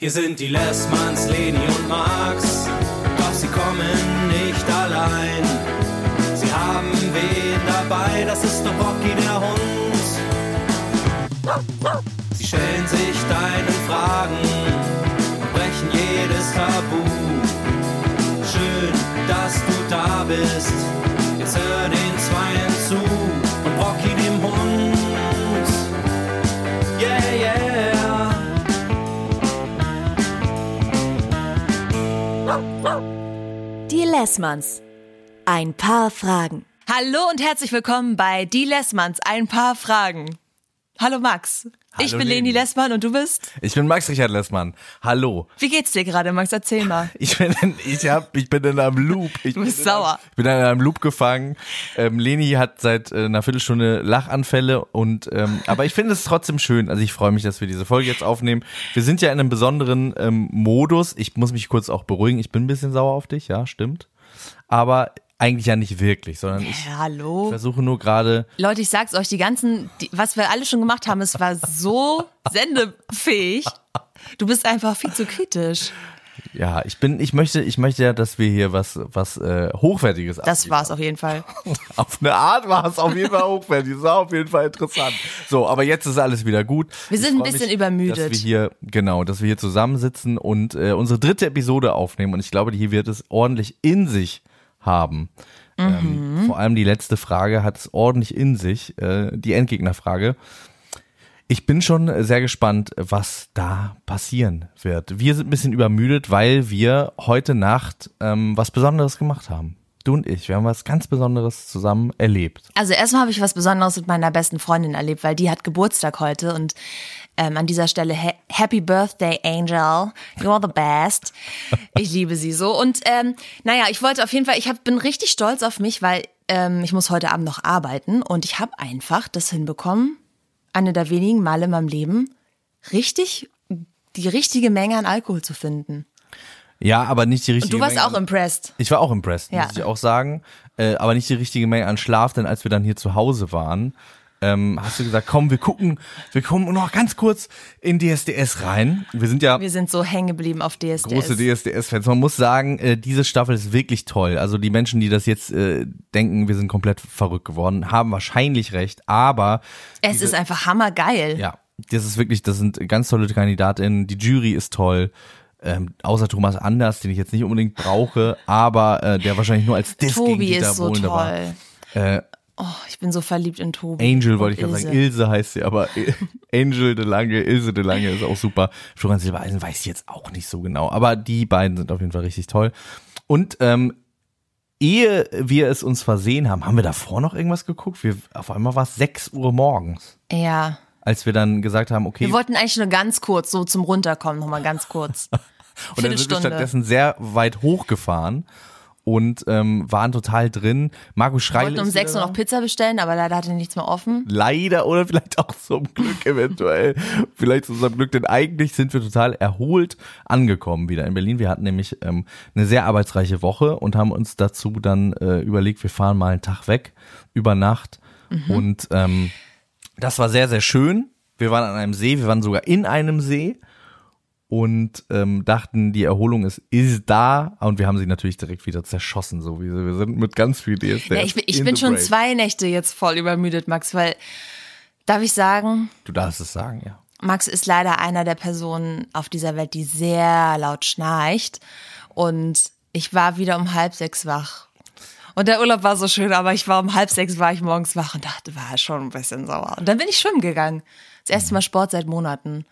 Hier sind die Lessmanns, Leni und Max, doch sie kommen nicht allein. Sie haben wen dabei, das ist der Rocky der Hund. Sie stellen sich deinen Fragen und brechen jedes Tabu. Schön, dass du da bist, jetzt hör den Lessmanns. Ein paar Fragen. Hallo und herzlich willkommen bei Die Lessmanns. Ein paar Fragen. Hallo Max. Ich bin Leni. Lessmann und du bist? Ich bin Max Richard Lessmann. Hallo. Wie geht's dir gerade, Max? Erzähl mal. Ich bin in, ich hab, ich bin in einem Loop. Ich Du bist bin sauer. In einem, ich bin in einem Loop gefangen. Ähm, Leni hat seit äh, einer Viertelstunde Lachanfälle und ähm, aber ich finde es trotzdem schön. Also ich freue mich, dass wir diese Folge jetzt aufnehmen. Wir sind ja in einem besonderen ähm, Modus. Ich muss mich kurz auch beruhigen. Ich bin ein bisschen sauer auf dich, ja, stimmt. Aber eigentlich ja nicht wirklich, sondern ich Ja, hallo. versuche nur gerade Leute, ich sag's euch, die ganzen, die, was wir alle schon gemacht haben, es war so sendefähig. Du bist einfach viel zu kritisch. ja, ich bin ich möchte ich möchte ja, dass wir hier was was äh, hochwertiges Das abliefern. war's auf jeden Fall. Auf eine Art war es auf jeden Fall hochwertig. Das war auf jeden Fall interessant. So, aber jetzt ist alles wieder gut. Wir sind ein bisschen mich, übermüdet. Dass wir hier, genau, dass wir hier zusammensitzen und äh, unsere dritte Episode aufnehmen. Und ich glaube, hier wird es ordentlich in sich haben. Mhm. Ähm, vor allem die letzte Frage hat es ordentlich in sich, äh, die Endgegnerfrage. Ich bin schon sehr gespannt, was da passieren wird. Wir sind ein bisschen übermüdet, weil wir heute Nacht ähm, was Besonderes gemacht haben. Du und ich, wir haben was ganz Besonderes zusammen erlebt. Also erstmal habe ich was Besonderes mit meiner besten Freundin erlebt, weil die hat Geburtstag heute und ähm, an dieser Stelle ha Happy Birthday Angel, you're the best. Ich liebe sie so und ähm, naja, ich wollte auf jeden Fall, ich hab, bin richtig stolz auf mich, weil ähm, ich muss heute Abend noch arbeiten und ich habe einfach das hinbekommen, eine der wenigen Male in meinem Leben richtig die richtige Menge an Alkohol zu finden. Ja, aber nicht die Und richtige du warst Menge auch an, impressed. Ich war auch impressed, Ja. muss ich auch sagen. Äh, aber nicht die richtige Menge an Schlaf, denn als wir dann hier zu Hause waren, ähm, hast du gesagt, komm, wir gucken, wir kommen noch ganz kurz in DSDS rein. Wir sind ja Wir sind so hängen geblieben auf DSDS. große DSDS-Fans. Man muss sagen, äh, diese Staffel ist wirklich toll. Also die Menschen, die das jetzt äh, denken, wir sind komplett verrückt geworden, haben wahrscheinlich recht. Aber es ist einfach hammergeil. ja, das ist wirklich, das sind ganz tolle Kandidatinnen. Die Jury ist toll. Ähm, außer Thomas Anders, den ich jetzt nicht unbedingt brauche, aber äh, der wahrscheinlich nur als Diss gegen Tobi Dieter ist so Bohlen toll. Äh, Oh, ich bin so verliebt in Tobi. Angel wollte ich gerade sagen. Ilse. Heißt sie, aber Angel de Lange, Ilse de Lange ist auch super. Florian Silbereisen weiß ich jetzt auch nicht so genau, aber die beiden sind auf jeden Fall richtig toll. Und ähm, ehe wir es uns versehen haben, haben wir davor noch irgendwas geguckt? Wir, auf einmal war es 6 Uhr morgens, Ja. als wir dann gesagt haben, okay, Wir wollten eigentlich nur ganz kurz, so zum Runterkommen, nochmal ganz kurz. und dann sind wir stattdessen sehr weit hochgefahren und ähm, waren total drin. Wir Schreil wollten um ist 6 Uhr noch Pizza bestellen, aber leider hatte nichts mehr offen. leider oder vielleicht auch zum Glück eventuell, vielleicht zu unserem Glück, denn eigentlich sind wir total erholt angekommen wieder in Berlin. Wir hatten nämlich ähm, eine sehr arbeitsreiche Woche und haben uns dazu dann äh, überlegt, wir fahren mal einen Tag weg über Nacht und ähm, das war sehr, sehr schön. Wir waren an einem See, wir waren sogar in einem See und ähm, dachten, die Erholung ist, ist da und wir haben sie natürlich direkt wieder zerschossen, so wie wir sind mit ganz viel DSDS. Ja, ich bin, ich in bin schon break. zwei Nächte jetzt voll übermüdet, Max, weil, darf ich sagen, Du darfst es sagen, ja. Max ist leider einer der Personen auf dieser Welt, die sehr laut schnarcht. Und ich war wieder um halb sechs wach. Und der Urlaub war so schön, aber ich war um halb sechs war ich morgens wach und dachte, war schon ein bisschen sauer. Und dann bin ich schwimmen gegangen. Das erste Mal Sport seit Monaten.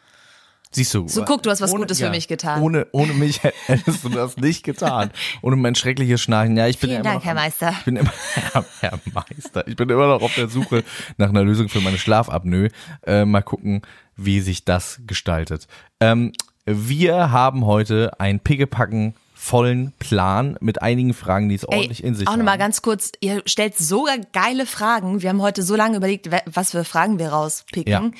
Siehst du. So, guck, du hast was Gutes für mich getan. Ohne, ohne mich hättest du das nicht getan. Ohne mein schreckliches Schnarchen. Ja, ich bin Vielen ja Dank, immer noch, Herr Meister. Ich bin immer, Herr, Herr Meister. Ich bin immer noch auf der Suche nach einer Lösung für meine Schlafapnoe. Äh, mal gucken, wie sich das gestaltet. Ähm, wir haben heute ein Pickepacken vollen Plan mit einigen Fragen, die es ordentlich in sich auch haben. nochmal ganz kurz, ihr stellt sogar geile Fragen. Wir haben heute so lange überlegt, was für Fragen wir rauspicken. Ja.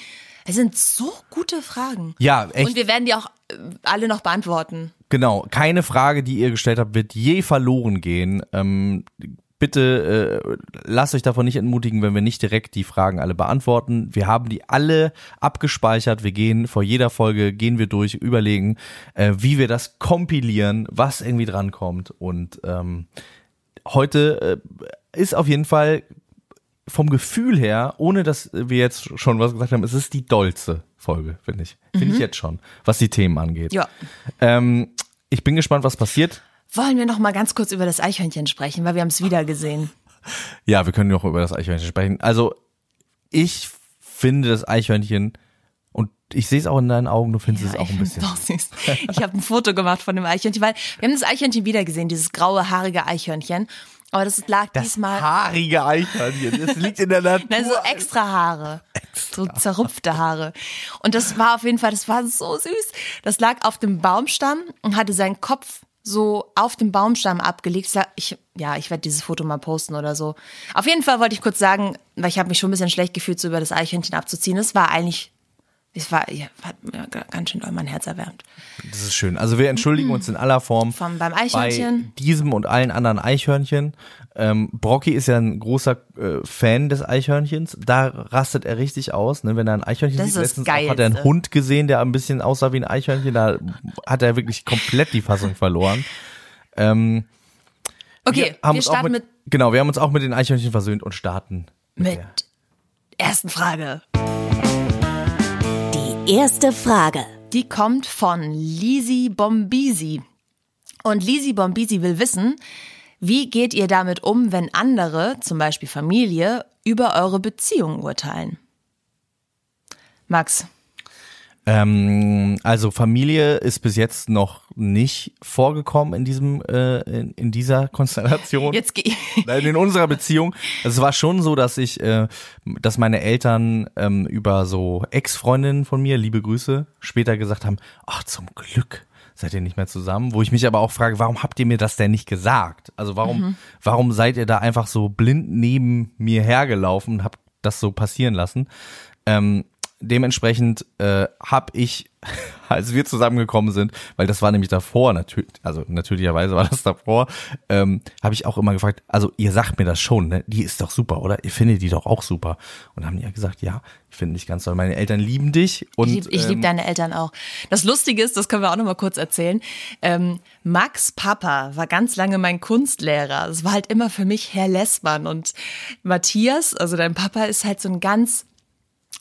Es sind so gute Fragen. Ja, echt. Und wir werden die auch äh, alle noch beantworten. Genau, keine Frage, die ihr gestellt habt, wird je verloren gehen. Ähm, bitte äh, lasst euch davon nicht entmutigen, wenn wir nicht direkt die Fragen alle beantworten. Wir haben die alle abgespeichert. Wir gehen vor jeder Folge, gehen wir durch, überlegen, äh, wie wir das kompilieren, was irgendwie drankommt. Und ähm, heute äh, ist auf jeden Fall vom Gefühl her, ohne dass wir jetzt schon was gesagt haben, es ist die dollste Folge, finde ich. Finde ich jetzt schon, was die Themen angeht. Ja. Ähm, ich bin gespannt, was passiert. Wollen wir noch mal ganz kurz über das Eichhörnchen sprechen, weil wir haben es wieder gesehen. Ja, wir können noch über das Eichhörnchen sprechen. Also, ich finde das Eichhörnchen, und ich sehe es auch in deinen Augen, du findest es auch ein bisschen. Süß. Ich habe ein Foto gemacht von dem Eichhörnchen, weil wir haben das Eichhörnchen wieder gesehen, dieses graue, haarige Eichhörnchen. Aber das lag Das diesmal. haarige Eichhörnchen, das liegt in der Natur. Nein, so extra Haare. So zerrupfte Haare. Und das war auf jeden Fall, das war so süß. Das lag auf dem Baumstamm und hatte seinen Kopf so auf dem Baumstamm abgelegt. Ich, ja, ich werde dieses Foto mal posten oder so. Auf jeden Fall wollte ich kurz sagen, weil ich habe mich schon ein bisschen schlecht gefühlt, so über das Eichhörnchen abzuziehen. Es war eigentlich, es war, ja, hat mir ganz schön doll mein Herz erwärmt. Das ist schön. Also wir entschuldigen uns in aller Form Vom- beim bei Eichhörnchen. diesem und allen anderen Eichhörnchen. Ähm, Brocky ist ja ein großer äh, Fan des Eichhörnchens. Da rastet er richtig aus, ne? wenn er ein Eichhörnchen Das sieht. Letztens hat er einen. Hund gesehen, der ein bisschen aussah wie ein Eichhörnchen. Da hat er wirklich komplett die Fassung verloren. Ähm, Okay, wir, auch starten mit, Genau, wir haben uns auch mit den Eichhörnchen versöhnt und starten mit der- ersten Frage. Erste Frage. Die kommt von Lisi Bombisi. Und Lisi Bombisi will wissen, wie geht ihr damit um, wenn andere, zum Beispiel Familie, über eure Beziehung urteilen? Max, Ähm, also Familie ist bis jetzt noch nicht vorgekommen in diesem äh, in, in dieser Konstellation. jetzt geh. Nein, in unserer Beziehung. Es war schon so, dass ich, äh, dass meine Eltern ähm, über so Ex-Freundinnen von mir, liebe Grüße, später gesagt haben, ach zum Glück seid ihr nicht mehr zusammen. Wo ich mich aber auch frage, warum habt ihr mir das denn nicht gesagt? Also warum, warum seid ihr da einfach so blind neben mir hergelaufen und habt das so passieren lassen? Ähm, dementsprechend äh, habe ich, als wir zusammengekommen sind, weil das war nämlich davor, natürlich, also natürlicherweise war das davor, ähm, habe ich auch immer gefragt, also ihr sagt mir das schon, ne? Die ist doch super, oder? Ihr findet die doch auch super. Und haben die ja gesagt, ja, ich finde dich ganz toll. Meine Eltern lieben dich und Ich liebe lieb ähm, deine Eltern auch. Das Lustige ist, das können wir auch noch mal kurz erzählen. Ähm, Max Papa war ganz lange mein Kunstlehrer. Es war halt immer für mich Herr Lessmann. Und Matthias, also dein Papa, ist halt so ein ganz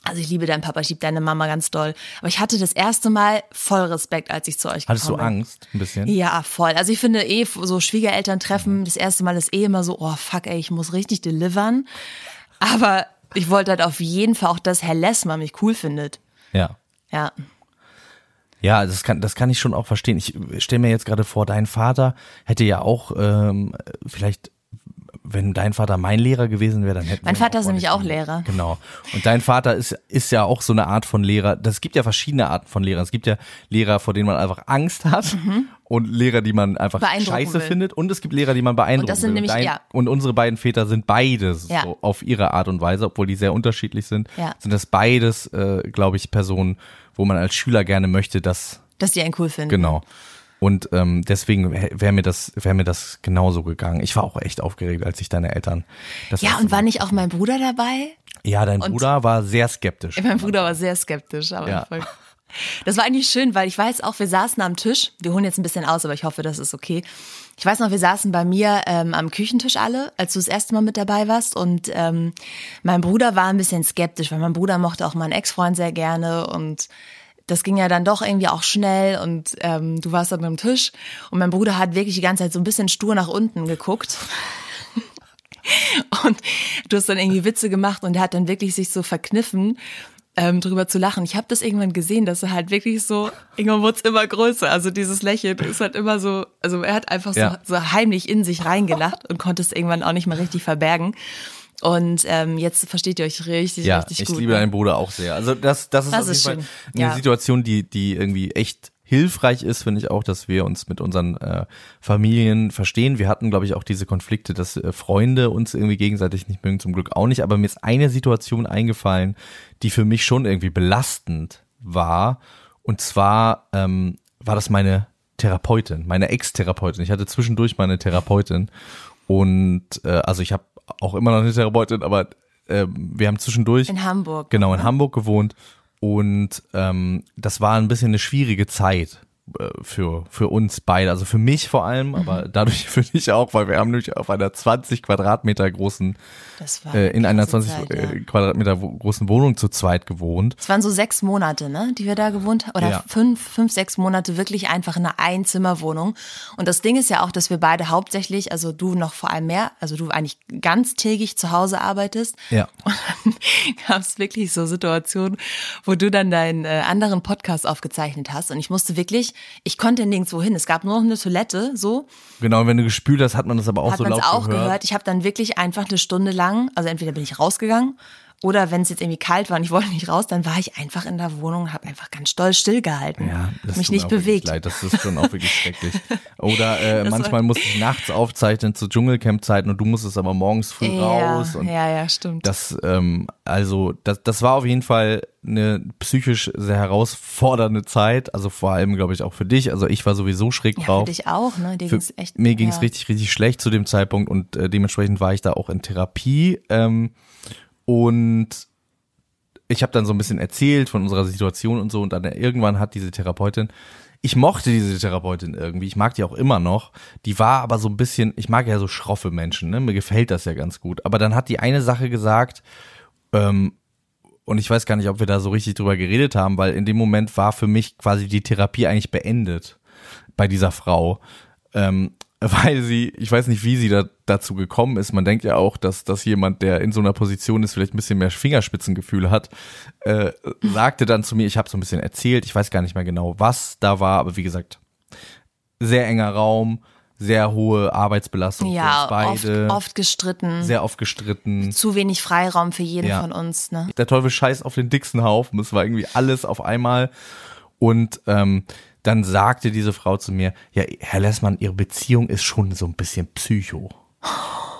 also ich liebe deinen Papa, ich liebe deine Mama ganz doll. Aber ich hatte das erste Mal voll Respekt, als ich zu euch hattest du gekommen bin. Angst ein bisschen? Ja, voll. Also ich finde eh, so Schwiegereltern treffen, das erste Mal ist eh immer so, oh fuck ey, ich muss richtig delivern. Aber ich wollte halt auf jeden Fall auch, dass Herr Lessmann mich cool findet. Ja. Ja. Ja, das kann, das kann ich schon auch verstehen. Ich stelle mir jetzt gerade vor, dein Vater hätte ja auch ähm, vielleicht, wenn dein Vater mein Lehrer gewesen wäre, dann hätten Mein wir Vater ist nämlich auch Lehrer. Genau. Und dein Vater ist ist ja auch so eine Art von Lehrer. Das gibt ja verschiedene Arten von Lehrern. Es gibt ja Lehrer, vor denen man einfach Angst hat und Lehrer, die man einfach Mhm. Scheiße will. findet und es gibt Lehrer, die man beeindrucken Und das sind will. nämlich- Dein, ja. und unsere beiden Väter sind beides Ja. so auf ihre Art und Weise, obwohl die sehr unterschiedlich sind. Ja. Sind das beides, äh, glaube ich, Personen, wo man als Schüler gerne möchte, dass Dass die einen cool finden. Genau. Und ähm, deswegen wäre mir das wäre mir das genauso gegangen. Ich war auch echt aufgeregt, als ich deine Eltern. Das Ja, und war nicht auch mein Bruder dabei? Ja, dein und- Bruder war sehr skeptisch. Mein Bruder war sehr skeptisch, aber Ja. voll. Das war eigentlich schön, weil ich weiß auch, wir saßen am Tisch. Wir holen jetzt ein bisschen aus, aber ich hoffe, das ist okay. Ich weiß noch, wir saßen bei mir ähm, am Küchentisch alle, als du das erste Mal mit dabei warst. Und ähm, mein Bruder war ein bisschen skeptisch, weil mein Bruder mochte auch meinen Ex-Freund sehr gerne und das ging ja dann doch irgendwie auch schnell und ähm, du warst dann am Tisch und mein Bruder hat wirklich die ganze Zeit so ein bisschen stur nach unten geguckt. Und du hast dann irgendwie Witze gemacht und er hat dann wirklich sich so verkniffen, ähm, drüber zu lachen. Ich habe das irgendwann gesehen, dass er halt wirklich so, irgendwann wurde es immer größer. Also dieses Lächeln ist halt immer so, also er hat einfach so, Ja. so heimlich in sich reingelacht und konnte es irgendwann auch nicht mehr richtig verbergen. Und ähm, jetzt versteht ihr euch richtig, ja, richtig ich gut. liebe ne? deinen Bruder auch sehr. Also das, das ist Das auf jeden ist Fall eine Ja. Situation, die, die irgendwie echt hilfreich ist, finde ich auch, dass wir uns mit unseren äh, Familien verstehen. Wir hatten, glaube ich, auch diese Konflikte, dass äh, Freunde uns irgendwie gegenseitig nicht mögen, zum Glück auch nicht. Aber mir ist eine Situation eingefallen, die für mich schon irgendwie belastend war. Und zwar ähm, war das meine Therapeutin, meine Ex-Therapeutin. Ich hatte zwischendurch meine Therapeutin. Und äh, also ich habe auch immer noch eine Therapeutin, aber äh, wir haben zwischendurch In Hamburg. genau in Hamburg gewohnt und ähm, das war ein bisschen eine schwierige Zeit für für uns beide, also für mich vor allem, aber Mhm. dadurch für dich auch, weil wir haben nämlich auf einer 20 Quadratmeter großen Das war äh, in einer krasse 20 Zeit, äh, ja. Quadratmeter großen Wohnung zu zweit gewohnt. Es waren so sechs Monate, ne, die wir da gewohnt haben. Oder Ja. fünf, fünf, sechs Monate wirklich einfach in einer Einzimmerwohnung. Und das Ding ist ja auch, dass wir beide hauptsächlich, also du noch vor allem mehr, also du eigentlich ganztägig zu Hause arbeitest. Ja. Und dann gab es wirklich so Situationen, wo du dann deinen äh, anderen Podcast aufgezeichnet hast. Und ich musste wirklich, ich konnte nirgendwo hin. Es gab nur noch eine Toilette, so. Genau, und wenn du gespült hast, hat man das aber auch hat so laut auch gehört. gehört. Ich habe dann wirklich einfach eine Stunde lang, also entweder bin ich rausgegangen oder wenn es jetzt irgendwie kalt war und ich wollte nicht raus, dann war ich einfach in der Wohnung und habe einfach ganz stolz stillgehalten. Ja, das mich nicht bewegt. Leid. Das ist schon auch wirklich schrecklich. Oder äh, manchmal musste ich nachts aufzeichnen zu Dschungelcamp-Zeiten und du musstest aber morgens früh Ja, raus. Und ja, ja, stimmt. das, ähm, also das, das war auf jeden Fall eine psychisch sehr herausfordernde Zeit. Also vor allem, glaube ich, auch für dich. Also ich war sowieso schräg ja, für drauf. dich auch, ne? Dir Für, ging's echt. mir ging es ja. richtig, richtig schlecht zu dem Zeitpunkt und äh, dementsprechend war ich da auch in Therapie. Ähm, und ich habe dann so ein bisschen erzählt von unserer Situation und so und dann irgendwann hat diese Therapeutin, ich mochte diese Therapeutin irgendwie, ich mag die auch immer noch, die war aber so ein bisschen, ich mag ja so schroffe Menschen, ne? mir gefällt das ja ganz gut, aber dann hat die eine Sache gesagt, ähm, und ich weiß gar nicht, ob wir da so richtig drüber geredet haben, weil in dem Moment war für mich quasi die Therapie eigentlich beendet bei dieser Frau. Ähm, weil sie, ich weiß nicht, wie sie da, dazu gekommen ist. Man denkt ja auch, dass, dass jemand, der in so einer Position ist, vielleicht ein bisschen mehr Fingerspitzengefühl hat, äh, sagte dann zu mir, ich habe so ein bisschen erzählt, ich weiß gar nicht mehr genau, was da war, aber wie gesagt, sehr enger Raum, sehr hohe Arbeitsbelastung Ja, für uns beide, oft, oft gestritten. sehr oft gestritten. zu wenig Freiraum für jeden Ja. von uns, ne? der Teufel scheißt auf den dicksten Haufen. Es war irgendwie alles auf einmal. Und ähm, dann sagte diese Frau zu mir, ja, Herr Lessmann, Ihre Beziehung ist schon so ein bisschen psycho.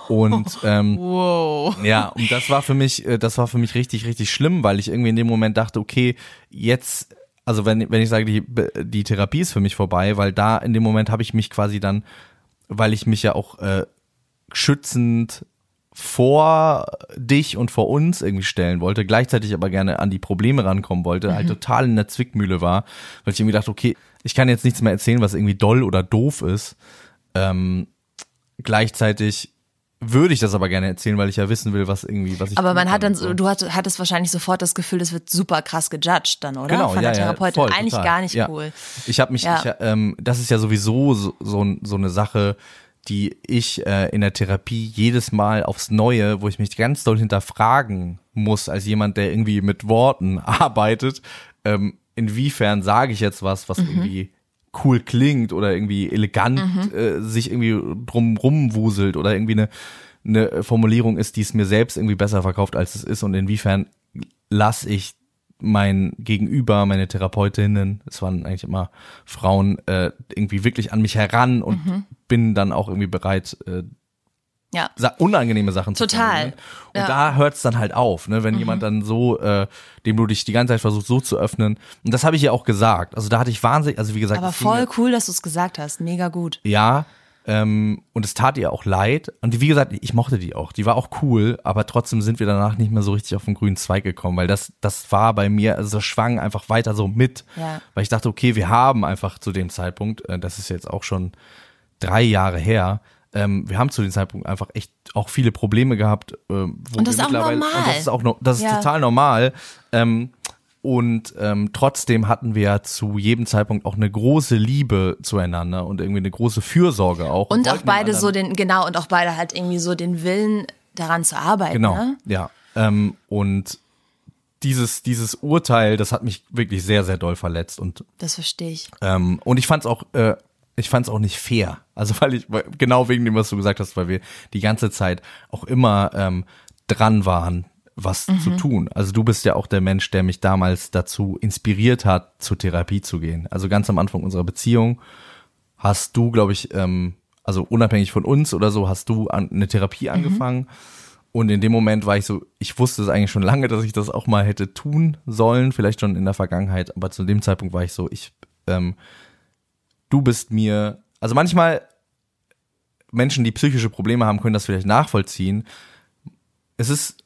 Und ähm, Wow. ja, und das war für mich, äh, das war für mich richtig, richtig schlimm, weil ich irgendwie in dem Moment dachte, okay, jetzt, also wenn, wenn ich sage, die, die Therapie ist für mich vorbei, weil da in dem Moment habe ich mich quasi dann, weil ich mich ja auch äh, schützend vor dich und vor uns irgendwie stellen wollte, gleichzeitig aber gerne an die Probleme rankommen wollte, halt total in der Zwickmühle war, weil ich irgendwie dachte, okay, ich kann jetzt nichts mehr erzählen, was irgendwie doll oder doof ist. Ähm, gleichzeitig würde ich das aber gerne erzählen, weil ich ja wissen will, was irgendwie, was ich. Aber man hat dann so, du hattest, hattest wahrscheinlich sofort das Gefühl, das wird super krass gejudged dann, oder? Genau, Von ja, der ja, Therapeutin. voll, Eigentlich total. gar nicht ja. cool. Ich habe mich, Ja. ich, ähm, das ist ja sowieso so, so, so eine Sache, die ich äh, in der Therapie jedes Mal aufs Neue, wo ich mich ganz doll hinterfragen muss, als jemand, der irgendwie mit Worten arbeitet, ähm, inwiefern sage ich jetzt was, was Mhm. irgendwie cool klingt oder irgendwie elegant äh, sich irgendwie drum rumwuselt oder irgendwie eine, eine Formulierung ist, die es mir selbst irgendwie besser verkauft, als es ist und inwiefern lasse ich mein Gegenüber, meine Therapeutinnen, es waren eigentlich immer Frauen, äh, irgendwie wirklich an mich heran und Mhm. bin dann auch irgendwie bereit, äh, Ja. unangenehme Sachen zu Total. formulieren. Und Ja. Mhm. da hört's dann halt auf, ne, wenn jemand dann so, äh, dem du dich die ganze Zeit versuchst, so zu öffnen. Und das habe ich ja auch gesagt. Also da hatte ich wahnsinnig, also wie gesagt, Aber voll cool, dass du es gesagt hast. Mega gut. ja, ähm, und es tat ihr auch leid. Und wie gesagt, ich mochte die auch. Die war auch cool, aber trotzdem sind wir danach nicht mehr so richtig auf den grünen Zweig gekommen, weil das, das war bei mir, also das schwang einfach weiter so mit. Ja. Weil ich dachte, okay, wir haben einfach zu dem Zeitpunkt, äh, das ist jetzt auch schon drei Jahre her, ähm, wir haben zu dem Zeitpunkt einfach echt auch viele Probleme gehabt. Äh, wo Und das wir ist auch normal. Und das ist auch no, das ist Ja. total normal. Ähm, und ähm, trotzdem hatten wir ja zu jedem Zeitpunkt auch eine große Liebe zueinander und irgendwie eine große Fürsorge auch. Und auch wollten beide so den, genau, und auch beide halt irgendwie so den Willen, daran zu arbeiten. Genau, Ne? ja. Ähm, und dieses, dieses Urteil, das hat mich wirklich sehr, sehr doll verletzt. Und, Das verstehe ich. ähm, und ich fand's auch, äh, ich fand's auch nicht fair. Also weil ich, genau wegen dem, was du gesagt hast, weil wir die ganze Zeit auch immer ähm, dran waren, was zu tun. Also du bist ja auch der Mensch, der mich damals dazu inspiriert hat, zur Therapie zu gehen. Also ganz am Anfang unserer Beziehung hast du, glaube ich, ähm, also unabhängig von uns oder so, hast du an, eine Therapie angefangen. Und in dem Moment war ich so, ich wusste es eigentlich schon lange, dass ich das auch mal hätte tun sollen, vielleicht schon in der Vergangenheit, aber zu dem Zeitpunkt war ich so, ich, ähm, du bist mir, also manchmal Menschen, die psychische Probleme haben, können das vielleicht nachvollziehen. Es ist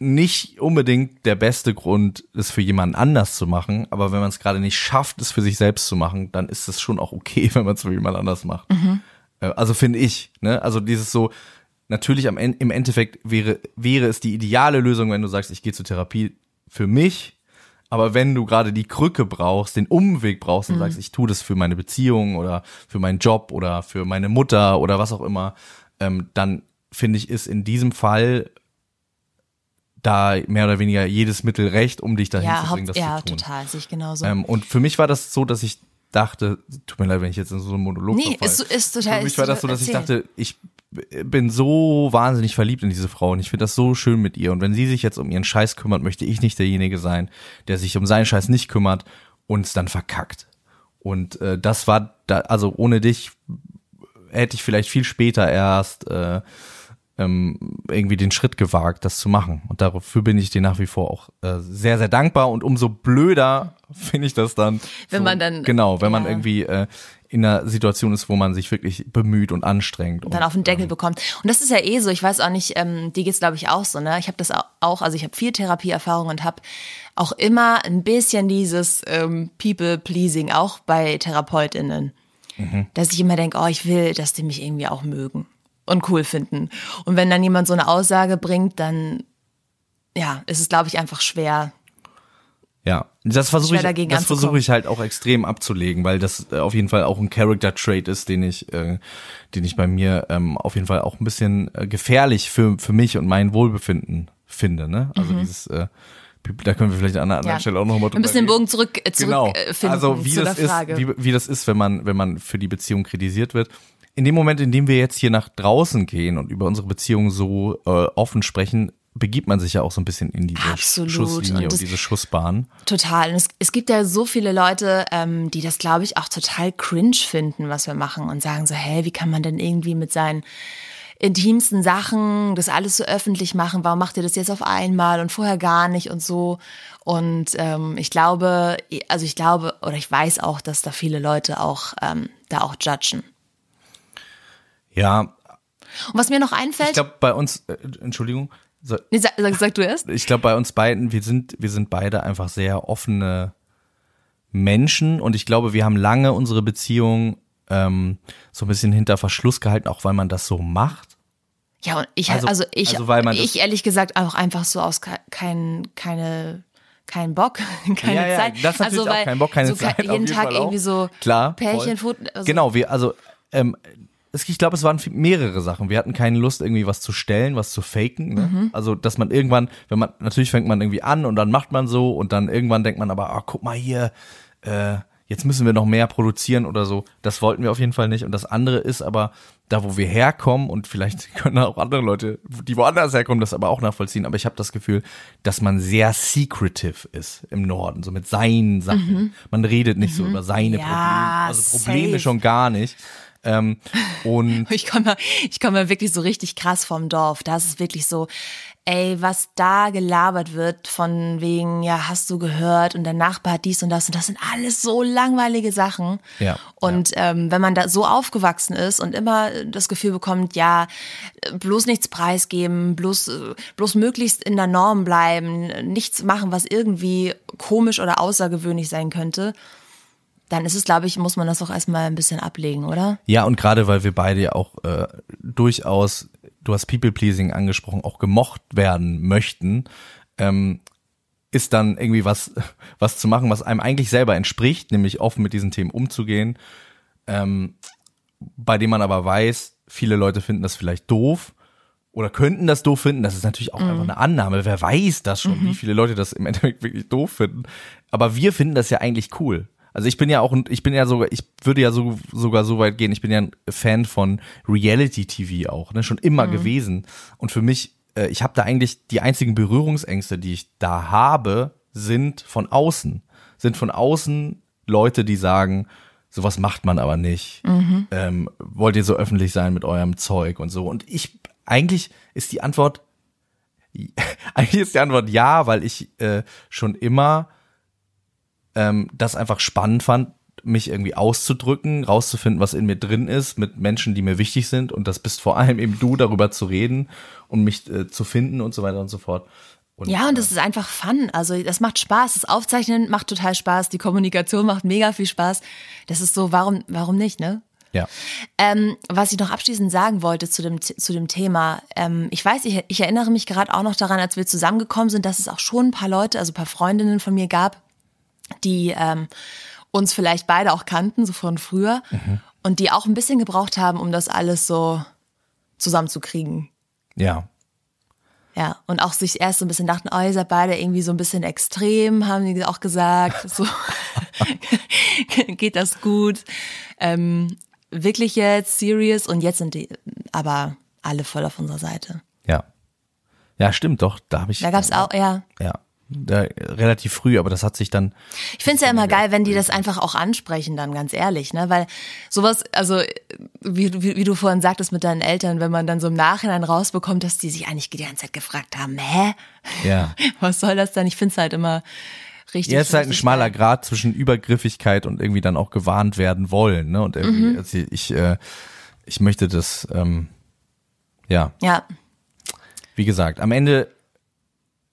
nicht unbedingt der beste Grund, es für jemanden anders zu machen, aber wenn man es gerade nicht schafft, es für sich selbst zu machen, dann ist es schon auch okay, wenn man es für jemand anders macht. Äh, Also finde ich, ne? Also dieses so, natürlich am Ende, im Endeffekt wäre, wäre es die ideale Lösung, wenn du sagst, ich gehe zur Therapie für mich, aber wenn du gerade die Krücke brauchst, den Umweg brauchst und sagst, ich tue das für meine Beziehung oder für meinen Job oder für meine Mutter oder was auch immer, ähm, dann finde ich, ist in diesem Fall da mehr oder weniger jedes Mittel recht, um dich dahin Ja, zu bringen, das ja zu tun. total, sehe ich genauso. Ähm, und für mich war das so, dass ich dachte, tut mir leid, wenn ich jetzt in so einen Monolog Nee, verfall. ist- ist total- Für mich war das so, dass ich erzähl. dachte, ich bin so wahnsinnig verliebt in diese Frau und ich finde das so schön mit ihr. Und wenn sie sich jetzt um ihren Scheiß kümmert, möchte ich nicht derjenige sein, der sich um seinen Scheiß nicht kümmert und es dann verkackt. Und äh, das war, da, also ohne dich hätte ich vielleicht viel später erst äh, ähm, irgendwie den Schritt gewagt, das zu machen. Und dafür bin ich dir nach wie vor auch äh, sehr, sehr dankbar. Und umso blöder finde ich das dann. Wenn so, man dann- Genau, wenn man ja. irgendwie äh, in einer Situation ist, wo man sich wirklich bemüht und anstrengt. dann auf den Deckel bekommt. Und das ist ja eh so, ich weiß auch nicht, ähm, dir geht's glaube ich auch so, ne? Ich habe das au- auch, also ich habe viel Therapieerfahrung und habe auch immer ein bisschen dieses ähm, People-Pleasing, auch bei TherapeutInnen. Dass ich immer denke, oh, ich will, dass die mich irgendwie auch mögen und cool finden. Und wenn dann jemand so eine Aussage bringt, dann ja, ist es, glaube ich, einfach schwer. Ja, das versuche ich, das versuche ich halt auch extrem abzulegen, weil das äh, auf jeden Fall auch ein Character Trait ist, den ich, äh, den ich bei mir ähm, auf jeden Fall auch ein bisschen äh, gefährlich für für mich und mein Wohlbefinden finde. Ne? Also dieses, äh, da können wir vielleicht an einer anderen Mhm. Ja. Stelle auch nochmal Wir müssen den Bogen zurück, äh, zurück genau. finden also wie das ist, wie, wie das ist, wenn man wenn man für die Beziehung kritisiert wird. In dem Moment, in dem wir jetzt hier nach draußen gehen und über unsere Beziehung so äh, offen sprechen, begibt man sich ja auch so ein bisschen in diese Absolut. Schusslinie Und und, diese Schussbahn. Total. Und es, es gibt ja so viele Leute, ähm, die das, glaube ich, auch total cringe finden, was wir machen und sagen so, hey, wie kann man denn irgendwie mit seinen intimsten Sachen das alles so öffentlich machen? Warum macht ihr das jetzt auf einmal und vorher gar nicht und so? Und ähm, ich glaube, also ich glaube oder ich weiß auch, dass da viele Leute auch ähm, da auch judgen. Ja, Und was mir noch ich einfällt, glaube bei uns, äh, Entschuldigung, so, nee, sag, sag, sag du erst. ich glaube bei uns beiden, wir sind, wir sind beide einfach sehr offene Menschen und ich glaube, wir haben lange unsere Beziehung ähm, so ein bisschen hinter Verschluss gehalten, auch weil man das so macht. Ja, und ich, Also- also, ich, also weil man ich ehrlich gesagt auch einfach so aus ke- kein, keine, kein Bock, keine Ja, ja, Zeit. das also, auch weil kein Bock, keine so Zeit, Jeden Tag irgendwie so Klar, Pärchenfood. Also, Genau, wir, also, ähm, ich glaube, es waren mehrere Sachen. Wir hatten keine Lust, irgendwie was zu stellen, was zu faken. Ne? Mhm. Also, dass man irgendwann, wenn man, natürlich fängt man irgendwie an und dann macht man so und dann irgendwann denkt man aber, ah, guck mal hier, äh, jetzt müssen wir noch mehr produzieren oder so. Das wollten wir auf jeden Fall nicht. Und das andere ist aber, da wo wir herkommen und vielleicht können auch andere Leute, die woanders herkommen, das aber auch nachvollziehen. Aber ich habe das Gefühl, dass man sehr secretive ist im Norden, so mit seinen Sachen. Man redet nicht so über seine Mhm. Ja, Probleme. Also Probleme safe. schon gar nicht. Ähm, und Ich komme ich komme wirklich so richtig krass vom Dorf. Da ist es wirklich so, ey, was da gelabert wird von wegen, ja, hast du gehört und der Nachbar hat dies und das und das sind alles so langweilige Sachen. Ja, Und Ähm, wenn man da so aufgewachsen ist und immer das Gefühl bekommt, ja, bloß nichts preisgeben, bloß, bloß möglichst in der Norm bleiben, nichts machen, was irgendwie komisch oder außergewöhnlich sein könnte, dann ist es, glaube ich, muss man das auch erstmal ein bisschen ablegen, oder? Ja, und gerade weil wir beide ja auch äh, durchaus, du hast People-Pleasing angesprochen, auch gemocht werden möchten, ähm, ist dann irgendwie was, was zu machen, was einem eigentlich selber entspricht, nämlich offen mit diesen Themen umzugehen, ähm, bei dem man aber weiß, viele Leute finden das vielleicht doof oder könnten das doof finden. Das ist natürlich auch einfach eine Annahme. Wer weiß das schon, wie viele Leute das im Endeffekt wirklich doof finden. Aber wir finden das ja eigentlich cool. Also ich bin ja auch, ich bin ja sogar, ich würde ja so, sogar so weit gehen, ich bin ja ein Fan von Reality TV auch, ne, schon immer gewesen. Und für mich, äh, ich habe da eigentlich die einzigen Berührungsängste, die ich da habe, sind von außen. Sind von außen Leute, die sagen, sowas macht man aber nicht. Ähm, wollt ihr so öffentlich sein mit eurem Zeug und so? Und ich, eigentlich ist die Antwort, eigentlich ist die Antwort ja, weil ich äh, schon immer ähm, das einfach spannend fand, mich irgendwie auszudrücken, rauszufinden, was in mir drin ist, mit Menschen, die mir wichtig sind. Und das bist vor allem eben du, darüber zu reden und mich äh, zu finden und so weiter und so fort. Und, Ja, und das ist einfach Fun. Also das macht Spaß. Das Aufzeichnen macht total Spaß. Die Kommunikation macht mega viel Spaß. Das ist so, warum, warum nicht, ne? ja. Ähm, was ich noch abschließend sagen wollte zu dem, zu dem Thema, ähm, ich weiß, ich, ich erinnere mich gerade auch noch daran, als wir zusammengekommen sind, dass es auch schon ein paar Leute, also ein paar Freundinnen von mir gab, die ähm, uns vielleicht beide auch kannten, so von früher, und die auch ein bisschen gebraucht haben, um das alles so zusammenzukriegen. Ja. Ja, und auch sich erst so ein bisschen dachten, oh, ihr seid beide irgendwie so ein bisschen extrem, haben die auch gesagt. So geht das gut. Ähm, wirklich jetzt serious und jetzt sind die aber alle voll auf unserer Seite. Ja. Ja, stimmt doch. Da habe ich. Da gab's auch, ja. Ja. Da, relativ früh, aber das hat sich dann. Ich find's ja immer geil, wenn die das einfach auch ansprechen, dann ganz ehrlich, ne? Weil sowas, also wie, wie, wie du vorhin sagtest mit deinen Eltern, wenn man dann so im Nachhinein rausbekommt, dass die sich eigentlich die ganze Zeit gefragt haben, hä? Ja. Was soll das denn? Ich find's halt immer richtig. Ja, es ist halt ein schmaler geil. Grad zwischen Übergriffigkeit und irgendwie dann auch gewarnt werden wollen, ne? Und irgendwie, Mhm. also ich, äh, ich möchte das, ähm, ja, Ja. wie gesagt, am Ende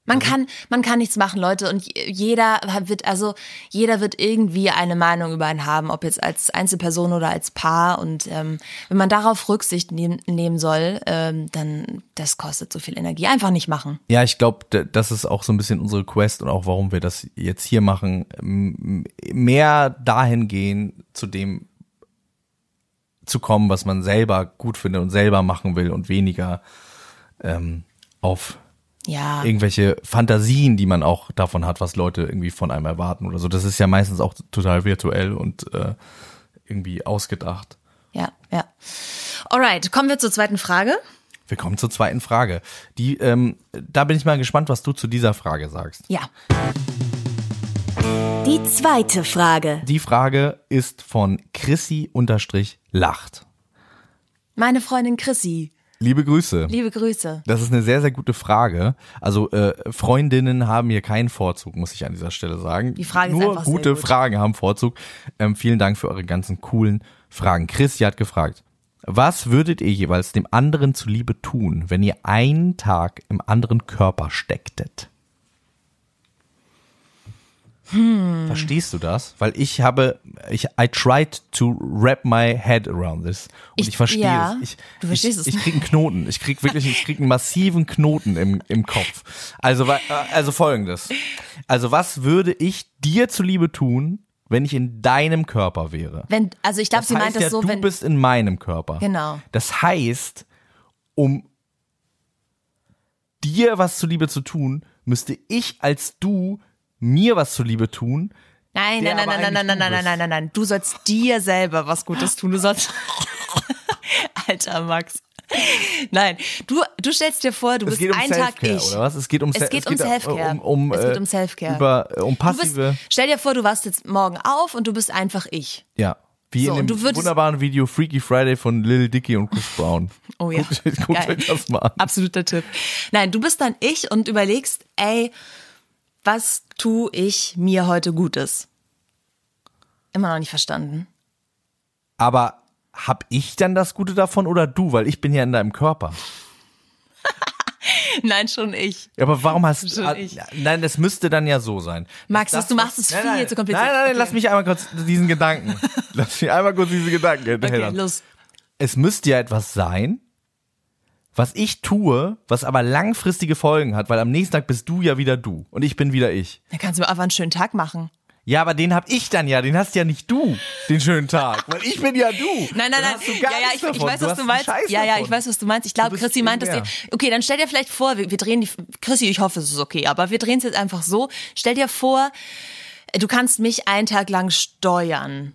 Man kann, man kann nichts machen, Leute. Und jeder wird, also jeder wird irgendwie eine Meinung über einen haben, ob jetzt als Einzelperson oder als Paar. Und ähm, wenn man darauf Rücksicht nehmen, nehmen soll, ähm, dann das kostet so viel Energie. Einfach nicht machen. Ja, ich glaube, das ist auch so ein bisschen unsere Quest und auch warum wir das jetzt hier machen. Mehr dahin gehen, zu dem zu kommen, was man selber gut findet und selber machen will und weniger ähm, auf Ja. irgendwelche Fantasien, die man auch davon hat, was Leute irgendwie von einem erwarten oder so. Das ist ja meistens auch total virtuell und äh, irgendwie ausgedacht. Ja, ja. Alright, kommen wir zur zweiten Frage. Wir kommen zur zweiten Frage. Die, ähm, da bin ich mal gespannt, was du zu dieser Frage sagst. Ja. Die zweite Frage. Die Frage ist von Chrissy unterstrich lacht. Meine Freundin Chrissy. Liebe Grüße. Liebe Grüße. Das ist eine sehr, sehr gute Frage. Also äh, Freundinnen haben hier keinen Vorzug, muss ich an dieser Stelle sagen. Die Frage ist Nur einfach sehr gute gut. Fragen haben Vorzug. Ähm, vielen Dank für eure ganzen coolen Fragen. Chrissy hat gefragt, was würdet ihr jeweils dem anderen zuliebe tun, wenn ihr einen Tag im anderen Körper stecktet? Hm. Verstehst du das? Weil ich habe, ich, I tried to wrap my head around this. Und ich, Ich- verstehe ja, es. Ich, du verstehst ich, es. Ich krieg einen Knoten. Ich krieg wirklich, ich krieg einen massiven Knoten im, im Kopf. Also, also folgendes. Also, was würde ich dir zuliebe tun, wenn ich in deinem Körper wäre? Wenn, also ich glaube, Das sie meint heißt das ja, so, du wenn. bist in meinem Körper. Genau. Das heißt, um dir was zuliebe zu tun, müsste ich als du mir was zuliebe tun. Nein, nein, nein, nein, nein, nein, nein, nein, bist. nein, nein, nein. Du sollst dir selber was Gutes tun. Du sollst. Alter Max. Nein, du, du stellst dir vor, du Es bist geht um ein Tag Selfcare, ich. oder was? Es geht um Es Se- geht um Selfcare. Um, um, Es geht äh, um Selfcare. Über, äh, um Du bist, passive, stell dir vor, du wachst jetzt morgen auf und du bist einfach ich. ja. Wie So, in dem wunderbaren Video Freaky Friday von Lil Dicky und Chris Brown. Oh ja. Guckt, guckt euch das mal an. Absoluter Tipp. Nein, du bist dann ich und überlegst, ey, was tu ich mir heute Gutes? Immer noch nicht verstanden. Aber hab ich dann das Gute davon oder du? Weil ich bin ja in deinem Körper. Nein, schon ich. Ja, aber warum hast du. ich. Nein, das müsste dann ja so sein. Max, Das, du machst es nein, viel nein, zu kompliziert. Nein, nein, nein, Okay. lass mich einmal kurz diesen Gedanken. lass mich einmal kurz diese Gedanken Okay, hinterher. los. es müsste ja etwas sein, was ich tue, was aber langfristige Folgen hat, weil am nächsten Tag bist du ja wieder du und ich bin wieder ich. Dann kannst du mir einfach einen schönen Tag machen. Ja, aber den hab ich dann ja, den hast ja nicht du, den schönen Tag, weil ich bin ja du. Nein, nein, Dann nein. hast du gar ja, ja, ich, ich weiß, was du einen meinst. Ja, ja, ich weiß, was du meinst. Ich glaube, Chrissy meint das. Okay, dann stell dir vielleicht vor, wir, wir drehen die. Chrissy, ich hoffe, es ist okay, aber wir drehen es jetzt einfach so. Stell dir vor, du kannst mich einen Tag lang steuern.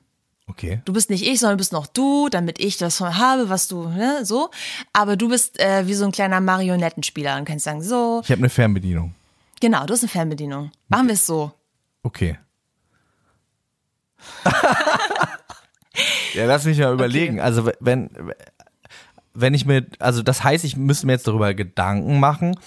Okay. Du bist nicht ich, sondern du bist noch du, damit ich das habe, was du, ne, so. Aber du bist äh, wie so ein kleiner Marionettenspieler und kannst sagen, so, Ich habe eine Fernbedienung. genau, du hast eine Fernbedienung. Machen wir es so. Okay. ja, lass mich mal überlegen. Also wenn wenn ich mir, also das heißt, ich müsste mir jetzt darüber Gedanken machen,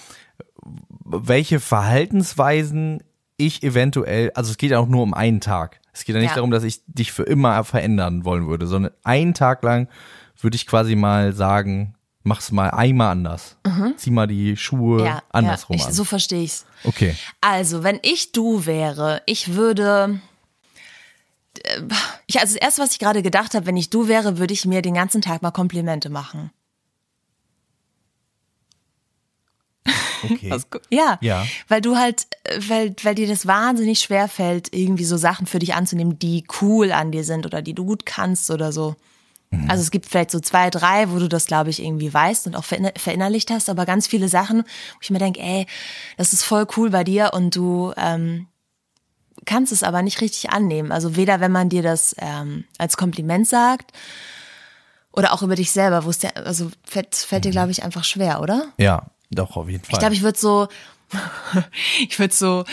welche Verhaltensweisen ich eventuell, also es geht ja auch nur um einen Tag. Es geht ja nicht Ja. darum, dass ich dich für immer verändern wollen würde, sondern einen Tag lang würde ich quasi mal sagen, mach's mal einmal anders. Zieh mal die Schuhe Mhm. Ja, andersrum ja ich, an. so verstehe ich's. okay. Also, wenn ich du wäre, ich würde. äh, Ich, also das erste, was ich gerade gedacht habe, wenn ich du wäre, würde ich mir den ganzen Tag mal Komplimente machen. Okay. Ja, Ja. weil du halt, weil, weil dir das wahnsinnig schwer fällt, irgendwie so Sachen für dich anzunehmen, die cool an dir sind oder die du gut kannst oder so. Mhm. Also es gibt vielleicht so zwei, drei, wo du das, glaube ich, irgendwie weißt und auch verinner- verinnerlicht hast, aber ganz viele Sachen, wo ich mir denke, ey, das ist voll cool bei dir und du ähm, kannst es aber nicht richtig annehmen. Also weder, wenn man dir das ähm, als Kompliment sagt oder auch über dich selber, wo es dir, also fällt, fällt Mhm. dir, glaube ich, einfach schwer, oder? Ja, doch, auf jeden Fall. Ich glaube, ich würde so, ich würde so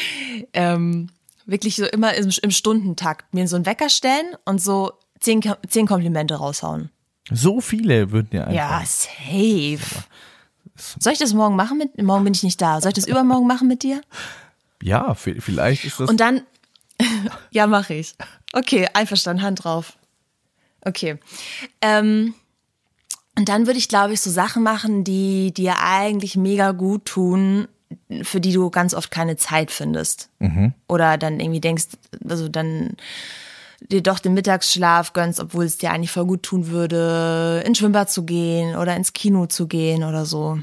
ähm, wirklich so immer im, im Stundentakt mir so einen Wecker stellen und so zehn, zehn Komplimente raushauen. so viele würden ja einfach. Ja, safe. Soll ich das morgen machen mit? Morgen bin ich nicht da. Soll ich das übermorgen machen mit dir? Ja, vi- vielleicht ist das. Und dann, ja, mache ich. Okay, einverstanden, Hand drauf. Okay. Ähm, und dann würde ich, glaube ich, so Sachen machen, die dir eigentlich mega gut tun, für die du ganz oft keine Zeit findest. Oder dann irgendwie denkst, also dann dir doch den Mittagsschlaf gönnst, obwohl es dir eigentlich voll gut tun würde, ins Schwimmbad zu gehen oder ins Kino zu gehen oder so.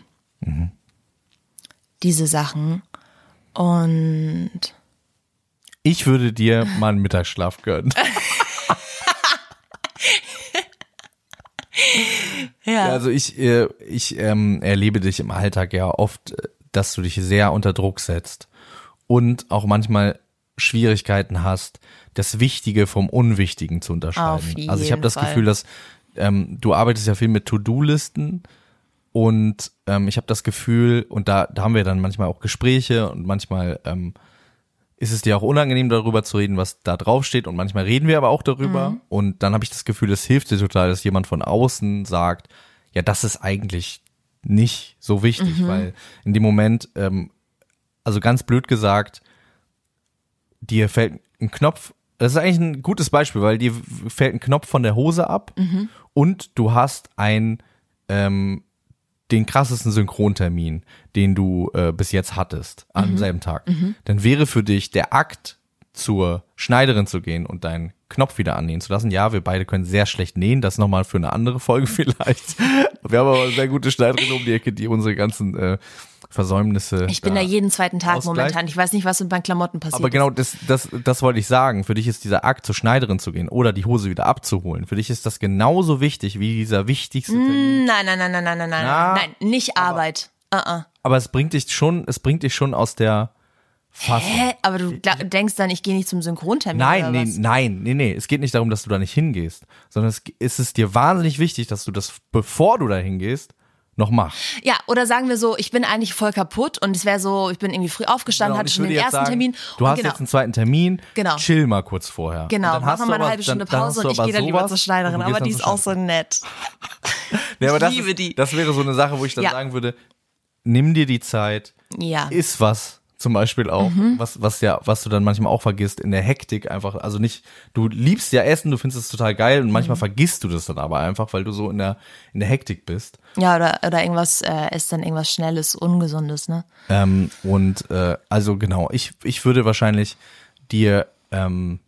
Diese Sachen. Und ich würde dir mal einen Mittagsschlaf gönnen. ja. Also ich, äh, ich ähm, erlebe dich im Alltag ja oft, äh, dass du dich sehr unter Druck setzt und auch manchmal Schwierigkeiten hast, das Wichtige vom Unwichtigen zu unterscheiden. Also ich habe das Fall. Gefühl, dass ähm, du arbeitest ja viel mit To-Do-Listen und ähm, ich habe das Gefühl, und da, da haben wir dann manchmal auch Gespräche und manchmal ähm, ist es dir auch unangenehm, darüber zu reden, was da drauf steht. Und manchmal reden wir aber auch darüber. Mhm. Und dann habe ich das Gefühl, es hilft dir total, dass jemand von außen sagt, ja, das ist eigentlich nicht so wichtig, Mhm. weil in dem Moment, ähm, also ganz blöd gesagt, dir fällt ein Knopf, das ist eigentlich ein gutes Beispiel, weil dir fällt ein Knopf von der Hose ab Mhm. und du hast ein ähm, den krassesten Synchrontermin, den du äh, bis jetzt hattest, Mhm. am selben Tag, dann wäre für dich der Akt, zur Schneiderin zu gehen und deinen Knopf wieder annähen zu lassen. Ja, wir beide können sehr schlecht nähen, das nochmal für eine andere Folge vielleicht. Wir haben aber eine sehr gute Schneiderin um die Ecke, die unsere ganzen äh, Versäumnisse. Ich bin da jeden zweiten Tag momentan. Ich weiß nicht, was mit meinen Klamotten passiert. Aber genau das, das, das wollte ich sagen. Für dich ist dieser Akt, zur Schneiderin zu gehen oder die Hose wieder abzuholen. Für dich ist das genauso wichtig wie dieser wichtigste ist. Nein, nein, nein, nein, nein, nein, nein. Na, Nein, nicht Arbeit. Uh -uh. Aber es bringt dich schon, es bringt dich schon aus der Fassung. Hä? Aber du gla- denkst dann, ich gehe nicht zum Synchrontermin Nein, oder nee, was? nein, nee, nee. Es geht nicht darum, dass du da nicht hingehst, sondern es es ist dir wahnsinnig wichtig, dass du das, bevor du da hingehst, noch machst. Ja, oder sagen wir so, ich bin eigentlich voll kaputt und es wäre so, ich bin irgendwie früh aufgestanden, Genau, hatte schon den ersten sagen, Termin. Du hast genau, jetzt einen zweiten Termin. Genau. Chill mal kurz vorher. Genau, Und dann machen hast wir du mal eine halbe Stunde Pause und ich gehe dann lieber zur Schneiderin, aber die ist auch so nett. Nee, aber Ich das liebe ist, die. Das wäre so eine Sache, wo ich dann Ja. sagen würde, nimm dir die Zeit, Ja. iss was zum Beispiel auch, Mhm. was, was ja, was du dann manchmal auch vergisst in der Hektik einfach, also nicht, du liebst ja Essen, du findest es total geil und Mhm. manchmal vergisst du das dann aber einfach, weil du so in der, in der Hektik bist. Ja, oder, oder irgendwas, äh, ist dann irgendwas Schnelles, Ungesundes, ne? Ähm, und äh, also genau, ich, ich würde wahrscheinlich dir, ähm,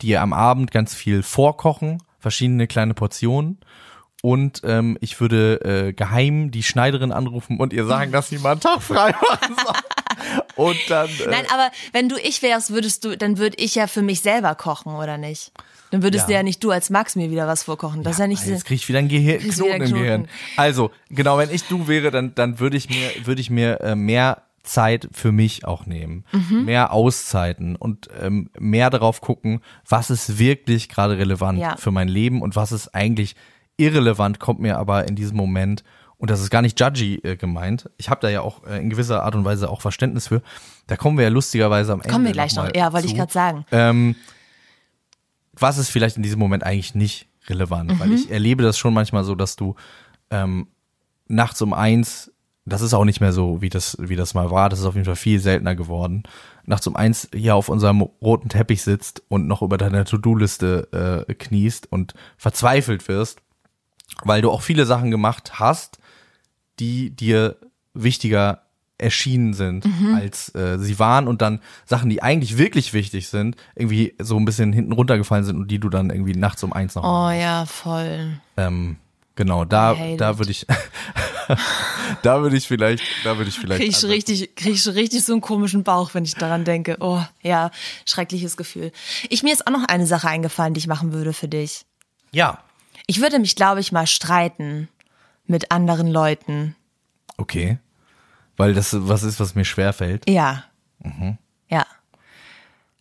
dir am Abend ganz viel vorkochen, verschiedene kleine Portionen. Und ähm, ich würde äh, geheim die Schneiderin anrufen und ihr sagen, dass sie mal einen Tag frei machen soll. Und dann. Äh, Nein, aber wenn du ich wärst, würdest du, dann würde ich ja für mich selber kochen, oder nicht? Dann würdest Ja. du ja nicht du als Max mir wieder was vorkochen. Das ist ja nicht jetzt krieg ich wieder einen Gehir Knoten wieder im Gehirn. Knoten. Also, genau, wenn ich du wäre, dann, dann würde ich mir, würde ich mir äh, mehr Zeit für mich auch nehmen. Mhm. Mehr Auszeiten und ähm, mehr darauf gucken, was ist wirklich gerade relevant Ja. für mein Leben und was ist eigentlich irrelevant, kommt mir aber in diesem Moment, und das ist gar nicht judgy äh, gemeint, ich habe da ja auch äh, in gewisser Art und Weise auch Verständnis für, da kommen wir ja lustigerweise am Ende Kommen wir gleich noch. noch. Ja, wollte ich gerade sagen. Ähm, was ist vielleicht in diesem Moment eigentlich nicht relevant? Weil ich erlebe das schon manchmal so, dass du ähm, nachts um eins das ist auch nicht mehr so, wie das, wie das mal war. Das ist auf jeden Fall viel seltener geworden. Nachts um eins hier auf unserem roten Teppich sitzt und noch über deiner To-Do-Liste äh, kniest und verzweifelt wirst, weil du auch viele Sachen gemacht hast, die dir wichtiger erschienen sind, als äh, sie waren und dann Sachen, die eigentlich wirklich wichtig sind, irgendwie so ein bisschen hinten runtergefallen sind und die du dann irgendwie nachts um eins noch Oh ja, voll. ähm, genau, da, da würde ich, da würde ich vielleicht, da würde ich vielleicht. Krieg ich, richtig, krieg ich richtig so einen komischen Bauch, wenn ich daran denke. Oh, ja, schreckliches Gefühl. Ich, mir ist auch noch eine Sache eingefallen, die ich machen würde für dich. ja, Ich würde mich, glaube ich, mal streiten mit anderen Leuten. okay, weil das was ist, was mir schwerfällt. Ja. Mhm. Ja.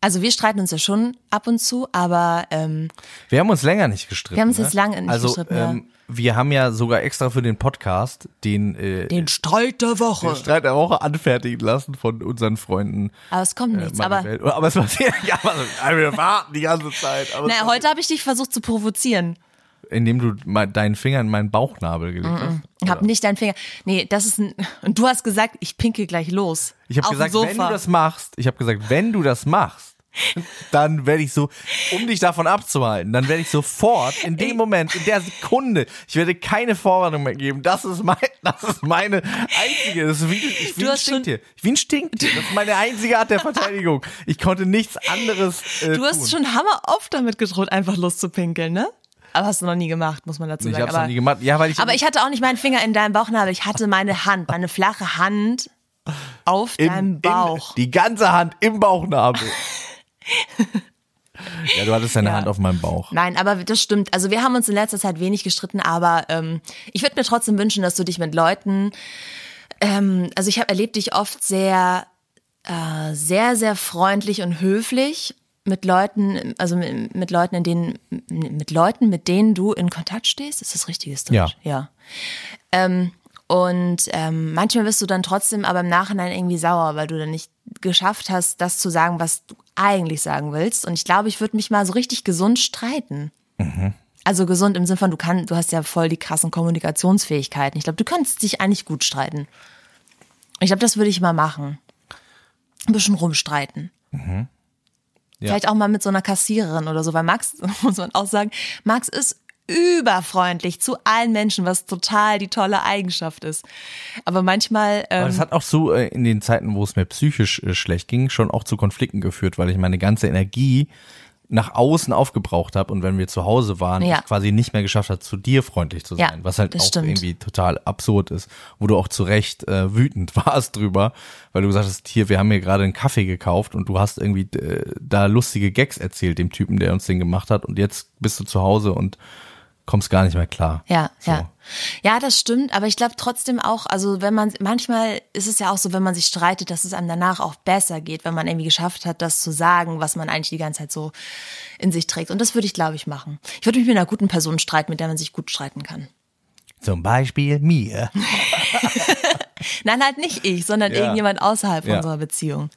Also wir streiten uns ja schon ab und zu, aber ähm, Wir haben uns länger nicht gestritten. Wir haben uns ne? jetzt lange nicht also, gestritten, ja. Ähm, wir haben ja sogar extra für den Podcast den, äh, den Streit der Woche. den Streit der Woche anfertigen lassen von unseren Freunden. aber es kommt Äh, nichts. Aber aber es passiert, ja, also, wir warten die ganze Zeit. Aber naja, heute habe ich dich versucht zu provozieren. Indem du mal deinen Finger in meinen Bauchnabel gelegt hast. Ich habe nicht deinen Finger. Nee, das ist ein. Und du hast gesagt, ich pinkel gleich los. Ich habe gesagt, wenn du das machst, ich habe gesagt, wenn du das machst, dann werde ich so, um dich davon abzuhalten, dann werde ich sofort in dem Moment, in der Sekunde, ich werde keine Vorwarnung mehr geben. Das ist mein, das ist meine einzige, das ist wie, ich, wie Du ein Stinktier. Wie ein Stinktier. Das ist meine einzige Art der Verteidigung. Ich konnte nichts anderes äh, Du hast tun. schon hammer oft damit gedroht, einfach loszupinkeln, ne? Aber hast du noch nie gemacht, muss man dazu ich sagen. habe aber, noch nie gemacht. Ja, weil ich aber ich hatte auch nicht meinen Finger in deinem Bauchnabel. Ich hatte meine Hand, meine flache Hand auf in, deinem Bauch. In, die ganze Hand im Bauchnabel. ja, du hattest deine Ja. Hand auf meinem Bauch. Nein, aber das stimmt. Also wir haben uns in letzter Zeit wenig gestritten, aber ähm, ich würde mir trotzdem wünschen, dass du dich mit Leuten, ähm, also ich habe erlebt dich oft sehr, äh, sehr, sehr freundlich und höflich mit Leuten, also mit, mit Leuten, in denen, mit Leuten, mit denen du in Kontakt stehst. Ist das richtiges Deutsch? Ja. Ja. Ähm, und ähm, manchmal wirst du dann trotzdem aber im Nachhinein irgendwie sauer, weil du dann nicht geschafft hast, das zu sagen, was du eigentlich sagen willst. Und ich glaube, ich würde mich mal so richtig gesund streiten. Also gesund im Sinne von, du kannst, du hast ja voll die krassen Kommunikationsfähigkeiten. Ich glaube, du könntest dich eigentlich gut streiten. Ich glaube, das würde ich mal machen. Ein bisschen rumstreiten. Vielleicht auch mal mit so einer Kassiererin oder so, weil Max, muss man auch sagen, Max ist überfreundlich zu allen Menschen, was total die tolle Eigenschaft ist. Aber manchmal, Aber ähm, das hat auch so äh, in den Zeiten, wo es mir psychisch äh, schlecht ging, schon auch zu Konflikten geführt, weil ich meine ganze Energie nach außen aufgebraucht habe und wenn wir zu Hause waren, Ja. ich quasi nicht mehr geschafft hat, zu dir freundlich zu Ja, sein, was halt auch stimmt. irgendwie total absurd ist, wo du auch zu Recht äh, wütend warst drüber, weil du gesagt hast, hier, wir haben hier gerade einen Kaffee gekauft und du hast irgendwie äh, da lustige Gags erzählt dem Typen, der uns den gemacht hat und jetzt bist du zu Hause und kommst gar nicht mehr klar. Ja, So. ja. Ja, das stimmt, aber ich glaube trotzdem auch, also wenn man, manchmal ist es ja auch so, wenn man sich streitet, dass es einem danach auch besser geht, wenn man irgendwie geschafft hat, das zu sagen, was man eigentlich die ganze Zeit so in sich trägt. Und das würde ich, glaube ich, machen. Ich würde mich mit einer guten Person streiten, mit der man sich gut streiten kann. Zum Beispiel mir. Nein, halt nicht ich, sondern Ja. irgendjemand außerhalb Ja. unserer Beziehung.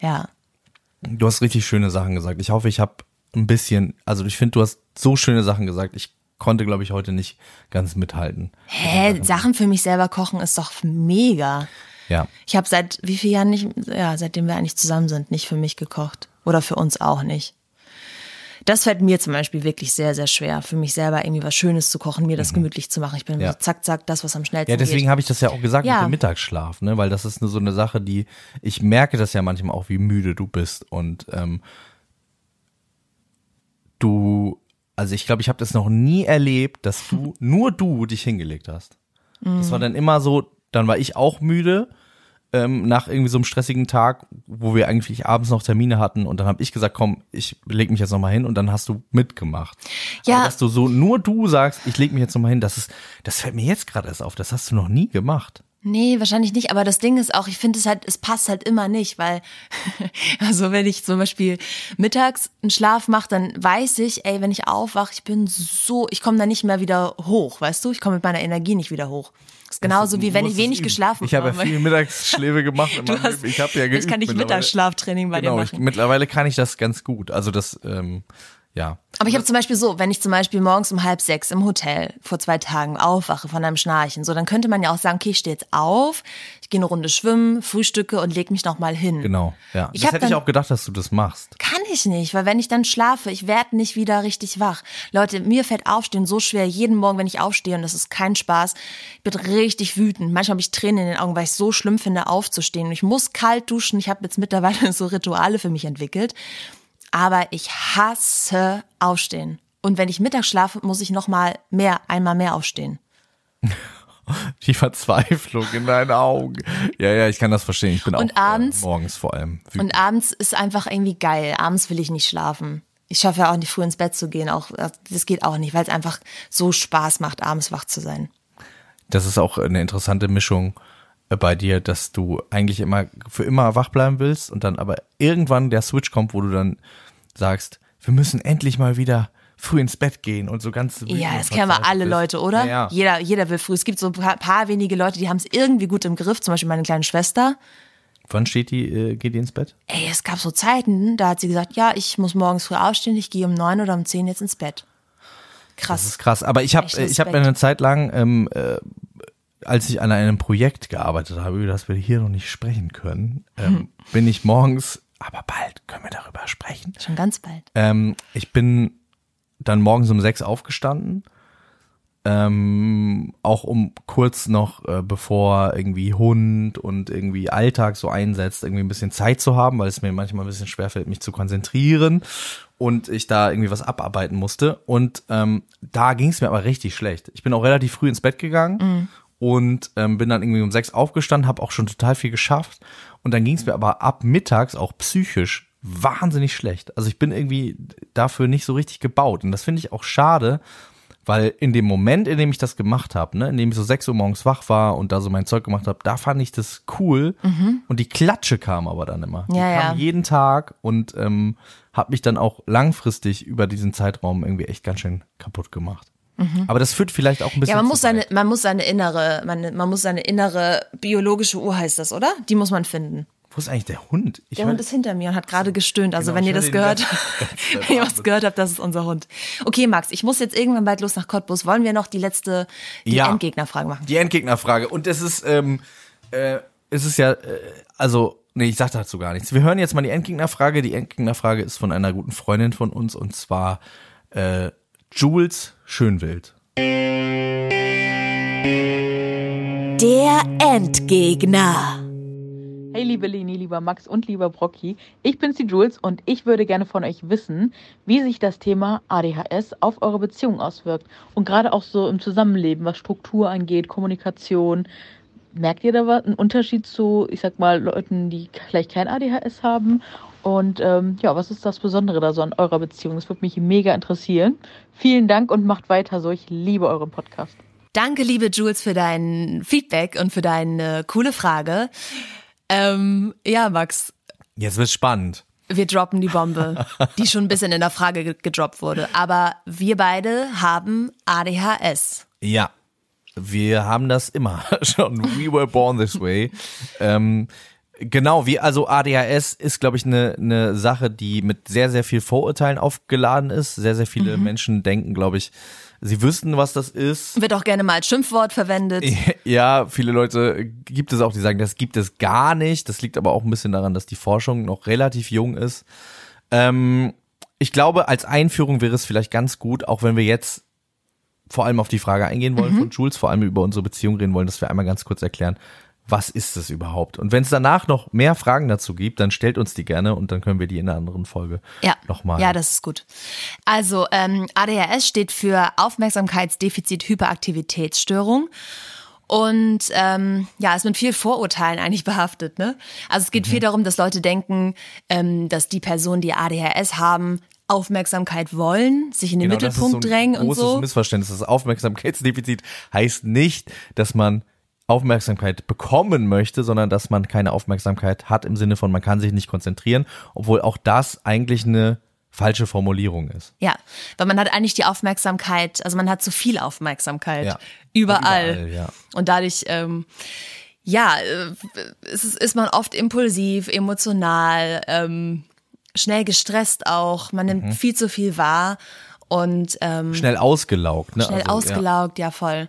Ja. Du hast richtig schöne Sachen gesagt. Ich hoffe, ich habe ein bisschen, also ich finde, du hast so schöne Sachen gesagt. Ich konnte, glaube ich, heute nicht ganz mithalten. Hä, Sachen für mich selber kochen ist doch mega. Ja. Ich habe seit wie vielen Jahren nicht, ja, seitdem wir eigentlich zusammen sind, nicht für mich gekocht. Oder für uns auch nicht. Das fällt mir zum Beispiel wirklich sehr, sehr schwer, für mich selber irgendwie was Schönes zu kochen, mir das gemütlich zu machen. Ich bin Mhm. Ja. so zack, zack, das, was am schnellsten Ja, deswegen habe ich das ja auch gesagt Ja. mit dem Mittagsschlaf, ne? Weil das ist nur so eine Sache, die ich merke das ja manchmal auch, wie müde du bist und ähm, du, also ich glaube, ich habe das noch nie erlebt, dass du nur du dich hingelegt hast. Das war Mhm. dann immer so, dann war ich auch müde ähm, nach irgendwie so einem stressigen Tag, wo wir eigentlich abends noch Termine hatten und dann habe ich gesagt, komm, ich leg mich jetzt noch mal hin und dann hast du mitgemacht. Ja. Aber dass du so nur du sagst, ich leg mich jetzt noch mal hin, das ist, das fällt mir jetzt gerade erst auf. Das hast du noch nie gemacht. Nee, wahrscheinlich nicht. Aber das Ding ist auch, ich finde es halt, es passt halt immer nicht, weil, also wenn ich zum Beispiel mittags einen Schlaf mache, dann weiß ich, ey, wenn ich aufwache, ich bin so, ich komme da nicht mehr wieder hoch, weißt du? Ich komme mit meiner Energie nicht wieder hoch. Das ist genauso wie wenn ich wenig geschlafen Ich habe ja habe. viel Mittagsschläfe gemacht. Du hast- ich habe ja geübt Jetzt kann ich. Mittagsschlaftraining bei genau, dir ich, machen. mittlerweile kann ich das ganz gut. Also das, ähm, ja. Aber ich habe zum Beispiel so, wenn ich zum Beispiel morgens um halb sechs im Hotel vor zwei Tagen aufwache von einem Schnarchen, so dann könnte man ja auch sagen, okay, ich stehe jetzt auf, ich gehe eine Runde schwimmen, frühstücke und leg mich nochmal hin. Genau, ja. Ich das hätte ich dann- auch gedacht, dass du das machst. Kann ich nicht, weil wenn ich dann schlafe, ich werde nicht wieder richtig wach. Leute, mir fällt Aufstehen so schwer. Jeden Morgen, wenn ich aufstehe, und das ist kein Spaß, ich bin richtig wütend. Manchmal habe ich Tränen in den Augen, weil ich es so schlimm finde, aufzustehen. Und ich muss kalt duschen. Ich habe jetzt mittlerweile so Rituale für mich entwickelt. Aber ich hasse Aufstehen. Und wenn ich mittags schlafe, muss ich noch mal mehr, einmal mehr aufstehen. Die Verzweiflung in deinen Augen. Ja, ja, ich kann das verstehen. Ich bin Und auch abends- äh, morgens vor allem wütend. Und abends ist einfach irgendwie geil. Abends will ich nicht schlafen. Ich schaffe ja auch nicht früh ins Bett zu gehen. Auch das geht auch nicht, weil es einfach so Spaß macht, abends wach zu sein. Das ist auch eine interessante Mischung äh, bei dir, dass du eigentlich immer für immer wach bleiben willst und dann aber irgendwann der Switch kommt, wo du dann sagst, wir müssen endlich mal wieder früh ins Bett gehen und so ganz Ja, das kennen wir alle bist. Leute, oder? Ja, ja. Jeder, jeder will früh. Es gibt so ein paar, paar wenige Leute, die haben es irgendwie gut im Griff. Zum Beispiel meine kleine Schwester. Wann steht die, äh, geht die ins Bett? Ey, es gab so Zeiten, da hat sie gesagt, ja, ich muss morgens früh aufstehen, ich gehe um neun oder um zehn jetzt ins Bett. Das Krass. ist krass. Aber ich habe Echt ich hab eine Zeit lang, ähm, äh, als ich an einem Projekt gearbeitet habe, über das wir hier noch nicht sprechen können, ähm, bin ich morgens, aber bald können wir darüber sprechen. Schon ganz bald. Ähm, ich bin dann morgens um sechs aufgestanden. Ähm, auch um kurz noch, äh, bevor irgendwie Hund und irgendwie Alltag so einsetzt, irgendwie ein bisschen Zeit zu haben, weil es mir manchmal ein bisschen schwerfällt, mich zu konzentrieren und ich da irgendwie was abarbeiten musste. Und ähm, da ging es mir aber richtig schlecht. Ich bin auch relativ früh ins Bett gegangen und ähm, bin dann irgendwie um sechs aufgestanden, habe auch schon total viel geschafft. Und dann ging es mir aber ab mittags auch psychisch wahnsinnig schlecht. Also ich bin irgendwie dafür nicht so richtig gebaut. Und das finde ich auch schade, weil in dem Moment, in dem ich das gemacht habe, ne, in dem ich so sechs Uhr morgens wach war und da so mein Zeug gemacht habe, da fand ich das cool. Und die Klatsche kam aber dann immer. Die Mhm. Ja, kam ja. jeden Tag und ähm, hat mich dann auch langfristig über diesen Zeitraum irgendwie echt ganz schön kaputt gemacht. Aber das führt vielleicht auch ein bisschen Mhm. Ja, man muss seine, man muss seine innere, man, man muss seine innere biologische Uhr heißt das, oder? Die muss man finden. Wo ist eigentlich der Hund? Ich Der Hund ist hinter mir und hat gerade gestöhnt. Also Genau, wenn ihr das gehört, wenn ihr was gehört habt, das ist unser Hund. Okay, Max, ich muss jetzt irgendwann bald los nach Cottbus. Wollen wir noch die letzte, die Ja. Endgegnerfrage machen? Die Endgegnerfrage. Und es ist, ähm, äh, es ist ja, äh, also, nee, ich sag dazu gar nichts. Wir hören jetzt mal die Endgegnerfrage. Die Endgegnerfrage ist von einer guten Freundin von uns und zwar äh, Jules Schönwild. Der Endgegner. Hey liebe Leni, lieber Max und lieber Brocky, ich bin's die Jules und ich würde gerne von euch wissen, wie sich das Thema ADHS auf eure Beziehung auswirkt und gerade auch so im Zusammenleben, was Struktur angeht, Kommunikation. Merkt ihr da was, einen Unterschied zu, ich sag mal, Leuten, die vielleicht kein ADHS haben? Und ähm, ja, was ist das Besondere da so an eurer Beziehung? Das würde mich mega interessieren. Vielen Dank und macht weiter so. Ich liebe euren Podcast. Danke, liebe Jules, für dein Feedback und für deine coole Frage. Ähm, ja, Max, Jetzt wird's spannend. wir droppen die Bombe, die schon ein bisschen in der Frage ge- gedroppt wurde. Aber wir beide haben ADHS. Ja, wir haben das immer schon. We were born this way. ähm, genau, wie also ADHS ist, glaube ich, eine ne Sache, die mit sehr, sehr viel Vorurteilen aufgeladen ist. Sehr, sehr viele Menschen denken, glaube ich, sie wüssten, was das ist. Wird auch gerne mal als Schimpfwort verwendet. Ja, viele Leute gibt es auch, die sagen, das gibt es gar nicht. Das liegt aber auch ein bisschen daran, dass die Forschung noch relativ jung ist. Ähm, ich glaube, als Einführung wäre es vielleicht ganz gut, auch wenn wir jetzt vor allem auf die Frage eingehen wollen von Jules, vor allem über unsere Beziehung reden wollen, dass wir einmal ganz kurz erklären, was ist es überhaupt? Und wenn es danach noch mehr Fragen dazu gibt, dann stellt uns die gerne und dann können wir die in einer anderen Folge Ja, nochmal. ja, das ist gut. Also ähm, ADHS steht für Aufmerksamkeitsdefizit-Hyperaktivitätsstörung. Und ähm, ja, ist mit viel Vorurteilen eigentlich behaftet. Ne? Also es geht Mhm. viel darum, dass Leute denken, ähm, dass die Personen, die ADHS haben, Aufmerksamkeit wollen, sich in den Genau, das ist Mittelpunkt so ein drängen und großes so. Missverständnis. Das Aufmerksamkeitsdefizit heißt nicht, dass man Aufmerksamkeit bekommen möchte, sondern dass man keine Aufmerksamkeit hat im Sinne von, man kann sich nicht konzentrieren, obwohl auch das eigentlich eine falsche Formulierung ist. Ja, weil man hat eigentlich die Aufmerksamkeit, also man hat zu viel Aufmerksamkeit Ja. überall. Überall, ja. Und dadurch, ähm, ja, äh, ist, ist man oft impulsiv, emotional, ähm, schnell gestresst auch. Man nimmt viel zu viel wahr und ähm, Schnell ausgelaugt, ne? schnell Also, ausgelaugt, ja. voll.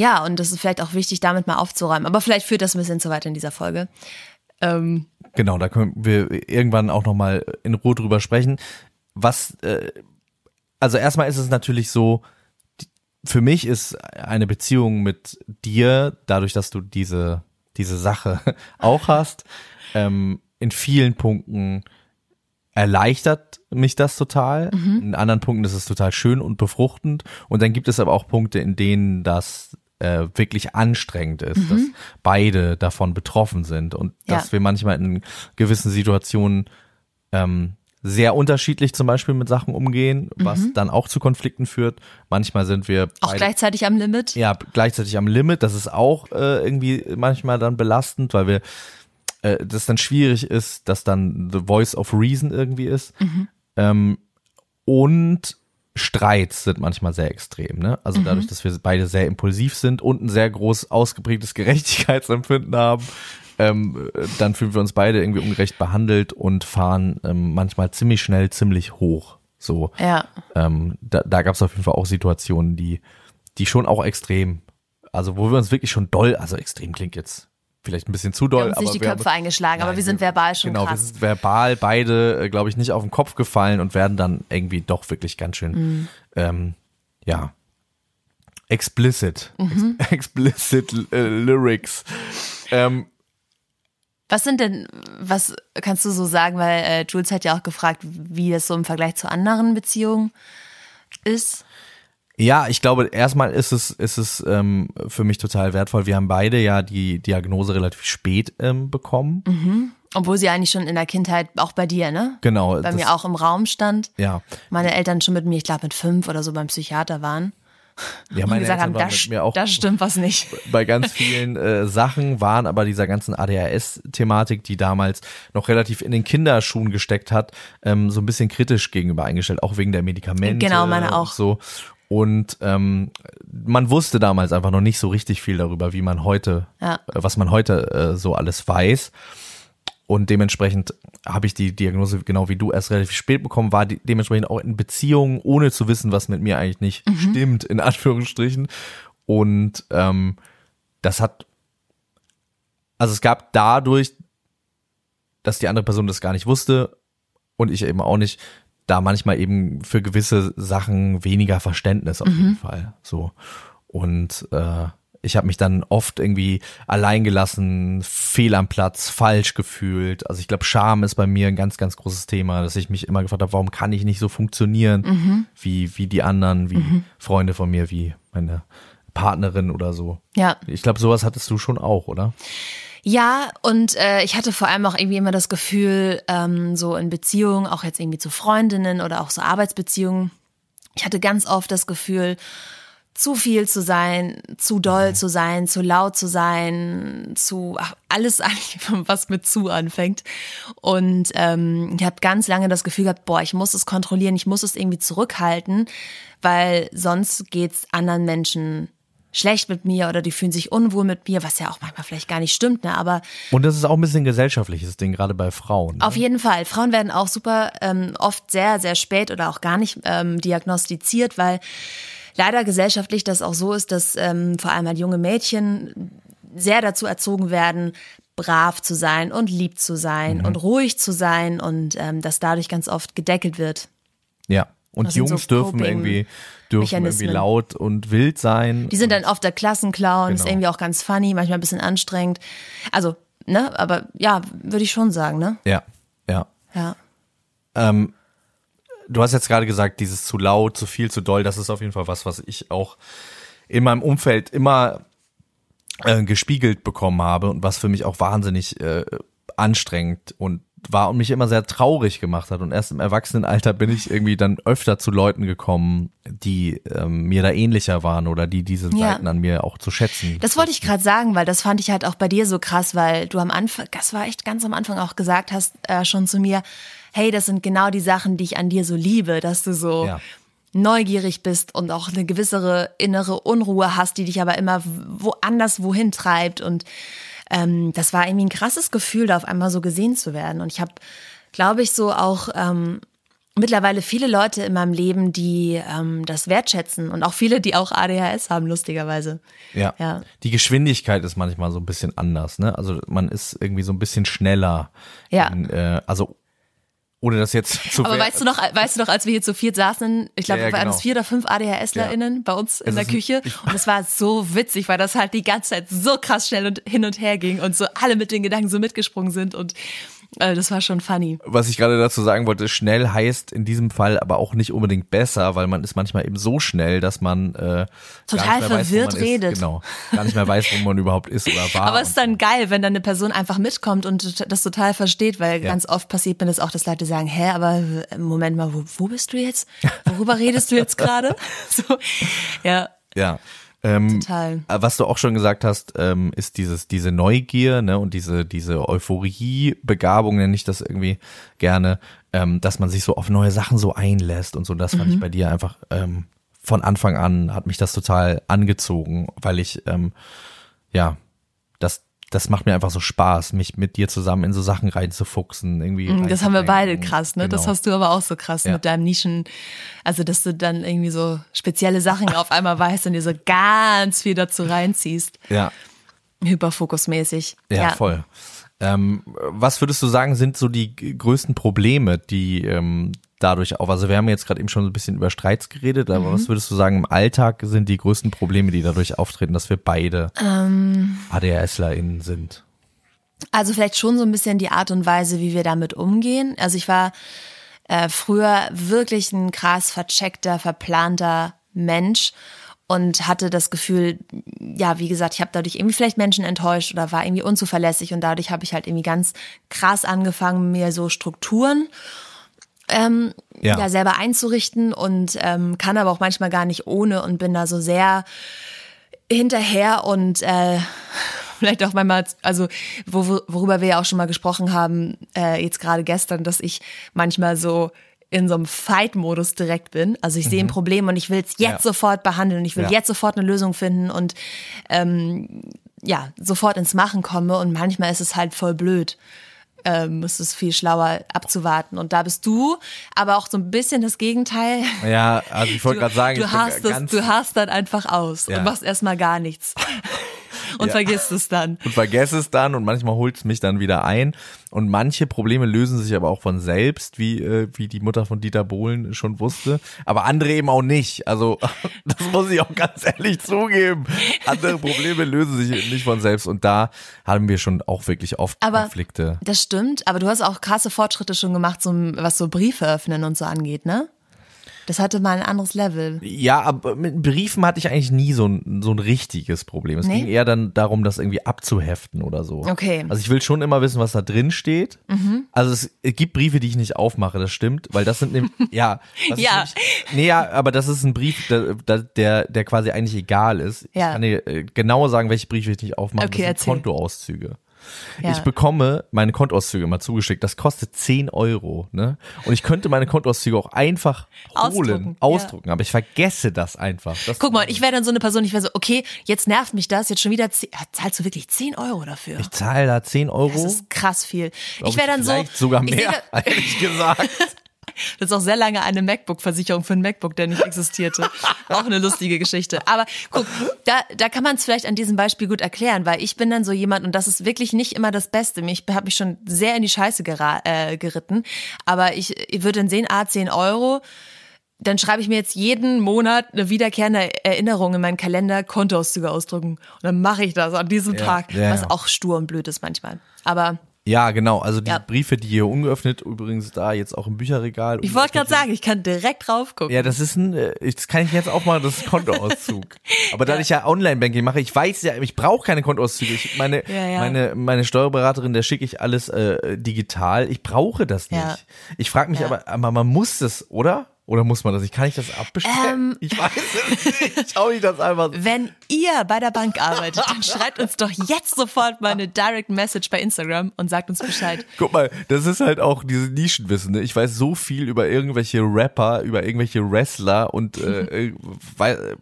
Ja, und das ist vielleicht auch wichtig, damit mal aufzuräumen. Aber vielleicht führt das ein bisschen zu weit in dieser Folge. Ähm, genau, da können wir irgendwann auch nochmal in Ruhe drüber sprechen. Was, äh, also erstmal ist es natürlich so, für mich ist eine Beziehung mit dir, dadurch, dass du diese, diese Sache auch hast, ähm, in vielen Punkten erleichtert mich das total. In anderen Punkten ist es total schön und befruchtend. Und dann gibt es aber auch Punkte, in denen das äh, wirklich anstrengend ist, dass beide davon betroffen sind und Ja. dass wir manchmal in gewissen Situationen ähm, sehr unterschiedlich zum Beispiel mit Sachen umgehen, was dann auch zu Konflikten führt. Manchmal sind wir auch gleichzeitig am Limit. ja, gleichzeitig am Limit. Das ist auch äh, irgendwie manchmal dann belastend, weil wir äh, das dann schwierig ist, dass dann the voice of reason irgendwie ist. Ähm, und Streits sind manchmal sehr extrem, ne? Also dadurch, dass wir beide sehr impulsiv sind und ein sehr groß ausgeprägtes Gerechtigkeitsempfinden haben, ähm, äh, dann fühlen wir uns beide irgendwie ungerecht behandelt und fahren ähm, manchmal ziemlich schnell ziemlich hoch. So. Ja. Ähm, da da gab es auf jeden Fall auch Situationen, die, die schon auch extrem, also wo wir uns wirklich schon doll, also extrem klingt jetzt vielleicht ein bisschen zu Wir doll, haben uns nicht die wir Köpfe haben, eingeschlagen, aber Nein, wir sind verbal schon genau, wir krass. sind verbal beide, glaube ich, nicht auf den Kopf gefallen und werden dann irgendwie doch wirklich ganz schön, Mhm. ähm, ja, explicit, Mhm. ex explicit äh, Lyrics. Ähm, Was sind denn, was kannst du so sagen, weil äh, Jules hat ja auch gefragt, wie es so im Vergleich zu anderen Beziehungen ist. Ja, ich glaube, erstmal ist es, ist es ähm, für mich total wertvoll. Wir haben beide ja die Diagnose relativ spät ähm, bekommen. Obwohl sie eigentlich schon in der Kindheit, auch bei dir, ne? Genau. Bei mir auch im Raum stand. Ja. Meine Eltern schon mit mir, ich glaube mit fünf oder so beim Psychiater waren. Ja, Und meine gesagt Eltern haben, das, mir auch das stimmt was nicht. bei ganz vielen äh, Sachen, waren aber dieser ganzen ADHS-Thematik, die damals noch relativ in den Kinderschuhen gesteckt hat, ähm, so ein bisschen kritisch gegenüber eingestellt, auch wegen der Medikamente. Genau, meine und auch. So. Und ähm, man wusste damals einfach noch nicht so richtig viel darüber, wie man heute, Ja. äh, was man heute äh, so alles weiß. Und dementsprechend habe ich die Diagnose, genau wie du, erst relativ spät bekommen, war die, dementsprechend auch in Beziehungen, ohne zu wissen, was mit mir eigentlich nicht Mhm. stimmt, in Anführungsstrichen. Und ähm, das hat, also es gab dadurch, dass die andere Person das gar nicht wusste und ich eben auch nicht, da manchmal eben für gewisse Sachen weniger Verständnis auf jeden Fall. So. Und äh, ich habe mich dann oft irgendwie allein gelassen, fehl am Platz, falsch gefühlt. Also ich glaube, Scham ist bei mir ein ganz, ganz großes Thema, dass ich mich immer gefragt habe, warum kann ich nicht so funktionieren wie, wie die anderen, wie Freunde von mir, wie meine Partnerin oder so. Ja. Ich glaube, sowas hattest du schon auch, oder? Ja, und äh, ich hatte vor allem auch irgendwie immer das Gefühl, ähm, so in Beziehungen, auch jetzt irgendwie zu Freundinnen oder auch so Arbeitsbeziehungen, ich hatte ganz oft das Gefühl, zu viel zu sein, zu doll zu sein, zu laut zu sein, zu ach, alles eigentlich, was mit zu anfängt. Und ähm, ich habe ganz lange das Gefühl gehabt, boah, ich muss es kontrollieren, ich muss es irgendwie zurückhalten, weil sonst geht's anderen Menschen schlecht mit mir oder die fühlen sich unwohl mit mir, was ja auch manchmal vielleicht gar nicht stimmt, ne? Aber Und das ist auch ein bisschen ein gesellschaftliches Dng, gerade bei Frauen. Ne? auf jeden Fall. Frauen werden auch super ähm, oft sehr, sehr spät oder auch gar nicht ähm, diagnostiziert, weil leider gesellschaftlich das auch so ist, dass ähm, vor allem halt junge Mädchen sehr dazu erzogen werden, brav zu sein und lieb zu sein Mhm. und ruhig zu sein und ähm, dass dadurch ganz oft gedeckelt wird. Ja. Und Jungs so dürfen irgendwie dürfen irgendwie laut und wild sein. Die sind dann oft der Klassenclown, ist Genau. irgendwie auch ganz funny, manchmal ein bisschen anstrengend. Also, ne, aber ja, würde ich schon sagen, ne? ja, ja. Ja. Ähm, du hast jetzt gerade gesagt, dieses zu laut, zu viel, zu doll, das ist auf jeden Fall was, was ich auch in meinem Umfeld immer äh, gespiegelt bekommen habe und was für mich auch wahnsinnig äh, anstrengend und war und mich immer sehr traurig gemacht hat. Und erst im Erwachsenenalter bin ich irgendwie dann öfter zu Leuten gekommen, die ähm, mir da ähnlicher waren oder die diese Ja. Seiten an mir auch zu schätzen. Das wollte ich gerade sagen, weil das fand ich halt auch bei dir so krass, weil du am Anfang, das war echt ganz am Anfang auch gesagt hast, äh, schon zu mir, hey, das sind genau die Sachen, die ich an dir so liebe, dass du so Ja. neugierig bist und auch eine gewissere innere Unruhe hast, die dich aber immer woanders wohin treibt und ähm, das war irgendwie ein krasses Gefühl, da auf einmal so gesehen zu werden. Und ich habe glaube ich, so auch ähm, mittlerweile viele Leute in meinem Leben, die ähm, das wertschätzen und auch viele, die auch ADHS haben, lustigerweise. Ja. Ja. Die Geschwindigkeit ist manchmal so ein bisschen anders, ne? Also man ist irgendwie so ein bisschen schneller. Ja. In, äh, also ohne das jetzt zu Aber weißt du noch, weißt du noch, als wir hier zu viert saßen, ich glaube, Ja, ja, wir waren genau. es vier oder fünf ADHSlerInnen bei uns in Es der Küche. und es war so witzig, weil das halt die ganze Zeit so krass schnell und hin und her ging und so alle mit den Gedanken so mitgesprungen sind. Und das war schon funny. Was ich gerade dazu sagen wollte, schnell heißt in diesem Fall aber auch nicht unbedingt besser, weil man ist manchmal eben so schnell, dass man äh, Total weiß, verwirrt man redet. Ist. Genau, gar nicht mehr weiß, wo man überhaupt ist oder war. Aber es ist dann geil, wenn dann eine Person einfach mitkommt und das total versteht, weil Ja. ganz oft passiert mir das auch, dass Leute sagen, hä, aber äh, Moment mal, wo, wo bist du jetzt? Worüber redest du jetzt gerade? So, ja, ja. Ähm, total. Äh, Was du auch schon gesagt hast, ähm, ist dieses, diese Neugier, ne, und diese, diese Euphorie-Begabung, nenne ich das irgendwie gerne, ähm, dass man sich so auf neue Sachen so einlässt und so. Das fand Mhm. ich bei dir einfach ähm, von Anfang an hat mich das total angezogen, weil ich, ähm, ja, das, das macht mir einfach so Spaß, mich mit dir zusammen in so Sachen reinzufuchsen, irgendwie. Mm, Das haben wir beide krass, ne? Das Genau. hast du aber auch so krass Ja. mit deinem Nischen. Also, dass du dann irgendwie so spezielle Sachen auf einmal weißt und dir so ganz viel dazu reinziehst. Ja. Hyperfokusmäßig. Ja, voll. Ähm, was würdest du sagen, sind so die größten Probleme, die ähm, dadurch auf, also wir haben jetzt gerade eben schon ein bisschen über Streits geredet, aber was würdest du sagen, im Alltag sind die größten Probleme, die dadurch auftreten, dass wir beide Ähm. ADHSlerInnen sind? Also vielleicht schon so ein bisschen die Art und Weise, wie wir damit umgehen. Also ich war äh, früher wirklich ein krass vercheckter, verplanter Mensch und hatte das Gefühl, ja, wie gesagt, ich habe dadurch irgendwie vielleicht Menschen enttäuscht oder war irgendwie unzuverlässig und dadurch habe ich halt irgendwie ganz krass angefangen, mir so Strukturen ähm, Ja. ja. selber einzurichten und ähm, kann aber auch manchmal gar nicht ohne und bin da so sehr hinterher und äh, vielleicht auch manchmal, also wo, worüber wir ja auch schon mal gesprochen haben, äh, jetzt gerade gestern, dass ich manchmal so in so einem Fight-Modus direkt bin. Also ich sehe ein Problem und ich will es jetzt Mhm. Ja. sofort behandeln und ich will Ja. jetzt sofort eine Lösung finden und ähm, ja, sofort ins Machen komme und manchmal ist es halt voll blöd. Ähm, es ist viel schlauer abzuwarten. Und da bist du, aber auch so ein bisschen das Gegenteil. Ja, also ich wollte gerade sagen, du hast, das, du hast dann einfach aus Ja. und machst erstmal gar nichts. und Ja. vergisst es dann. und vergesse es dann und manchmal holt es mich dann wieder ein. Und manche Probleme lösen sich aber auch von selbst, wie, äh, wie die Mutter von Dieter Bohlen schon wusste. Aber andere eben auch nicht. Also das muss ich auch ganz ehrlich zugeben. Andere Probleme lösen sich nicht von selbst. Und da haben wir schon auch wirklich oft Aber Konflikte. das stimmt, aber du hast auch krasse Fortschritte schon gemacht, so, was so Briefe öffnen und so angeht, ne? Das hatte mal ein anderes Level. Ja, aber mit Briefen hatte ich eigentlich nie so ein, so ein richtiges Problem. Es Nee? ging eher dann darum, das irgendwie abzuheften oder so. Okay. Mhm. Also ich will schon immer wissen, was da drin steht. Also es gibt Briefe, die ich nicht aufmache, das stimmt, weil das sind nämlich, ja. Ja. Nämlich, nee, ja, aber das ist ein Brief, der, der, der quasi eigentlich egal ist. Ja. Ich kann dir äh, genau sagen, welche Briefe ich nicht aufmache. Okay, das sind erzähl. Kontoauszüge. Ja. Ich bekomme meine Kontoauszüge immer zugeschickt. Das kostet 10 Euro. Ne? Und ich könnte meine Kontoauszüge auch einfach holen, Ausdrucken, ausdrucken. Aber ich vergesse das einfach. Das Guck mal, ich wäre dann so eine Person, ich wäre so, okay, jetzt nervt mich das, jetzt schon wieder, 10, ja, zahlst du wirklich 10 Euro dafür? ich zahle da 10 Euro. das ist krass viel. glaub ich wäre dann so, sogar mehr, ehrlich gesagt. Das ist auch sehr lange eine MacBook-Versicherung für ein MacBook, der nicht existierte. auch eine lustige Geschichte. Aber guck, da, da kann man es vielleicht an diesem Beispiel gut erklären, weil ich bin dann so jemand, und das ist wirklich nicht immer das Beste. Ich habe mich schon sehr in die Scheiße äh, geritten. Aber ich, ich würde dann sehen, ah, 10 Euro. Dann schreibe ich mir jetzt jeden Monat eine wiederkehrende Erinnerung in meinen Kalender, Kontoauszüge ausdrucken. Und dann mache ich das an diesem Ja, Tag, ja, was ja. auch stur und blöd ist manchmal. Aber Ja, genau. Also die Ja. Briefe, die hier ungeöffnet, übrigens da jetzt auch im Bücherregal. ich wollte gerade sagen, ich kann direkt drauf gucken. Ja, das ist ein, äh, ich- das kann ich jetzt auch mal, das ist ein Kontoauszug. Aber da ich ja Online-Banking mache, ich weiß ja, ich brauche keine Kontoauszüge. Ich, meine, Ja, ja. meine, meine Steuerberaterin, der schicke ich alles äh, digital. Ich brauche das nicht. Ja. Ich frage mich Ja. aber, aber man muss das, oder? Oder muss man das nicht? Kann ich das abbestellen? Ähm. ich weiß es nicht. Schau ich das einfach. Wenn ihr bei der Bank arbeitet, dann schreibt uns doch jetzt sofort mal eine Direct Message bei Instagram und sagt uns Bescheid. Guck mal, das ist halt auch dieses Nischenwissen. Ne? Ich weiß so viel über irgendwelche Rapper, über irgendwelche Wrestler und äh, äh,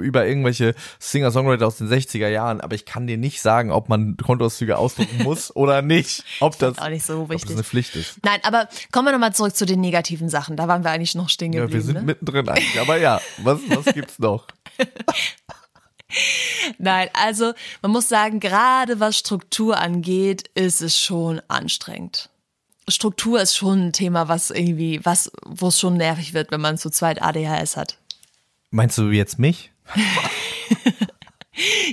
über irgendwelche Singer-Songwriter aus den 60er Jahren, aber ich kann dir nicht sagen, ob man Kontoauszüge ausdrucken muss oder nicht. Ob das, Auch nicht so ob das wichtig. eine Pflicht ist. Nein, aber kommen wir nochmal zurück zu den negativen Sachen. Da waren wir eigentlich noch stehen Ja, geblieben. wir sind ne? mittendrin eigentlich. Aber ja, was, was gibt's noch? Nein, also man muss sagen, gerade was Struktur angeht, ist es schon anstrengend. Struktur ist schon ein Thema, was irgendwie, was, wo es schon nervig wird, wenn man zu zweit ADHS hat. Meinst du jetzt mich?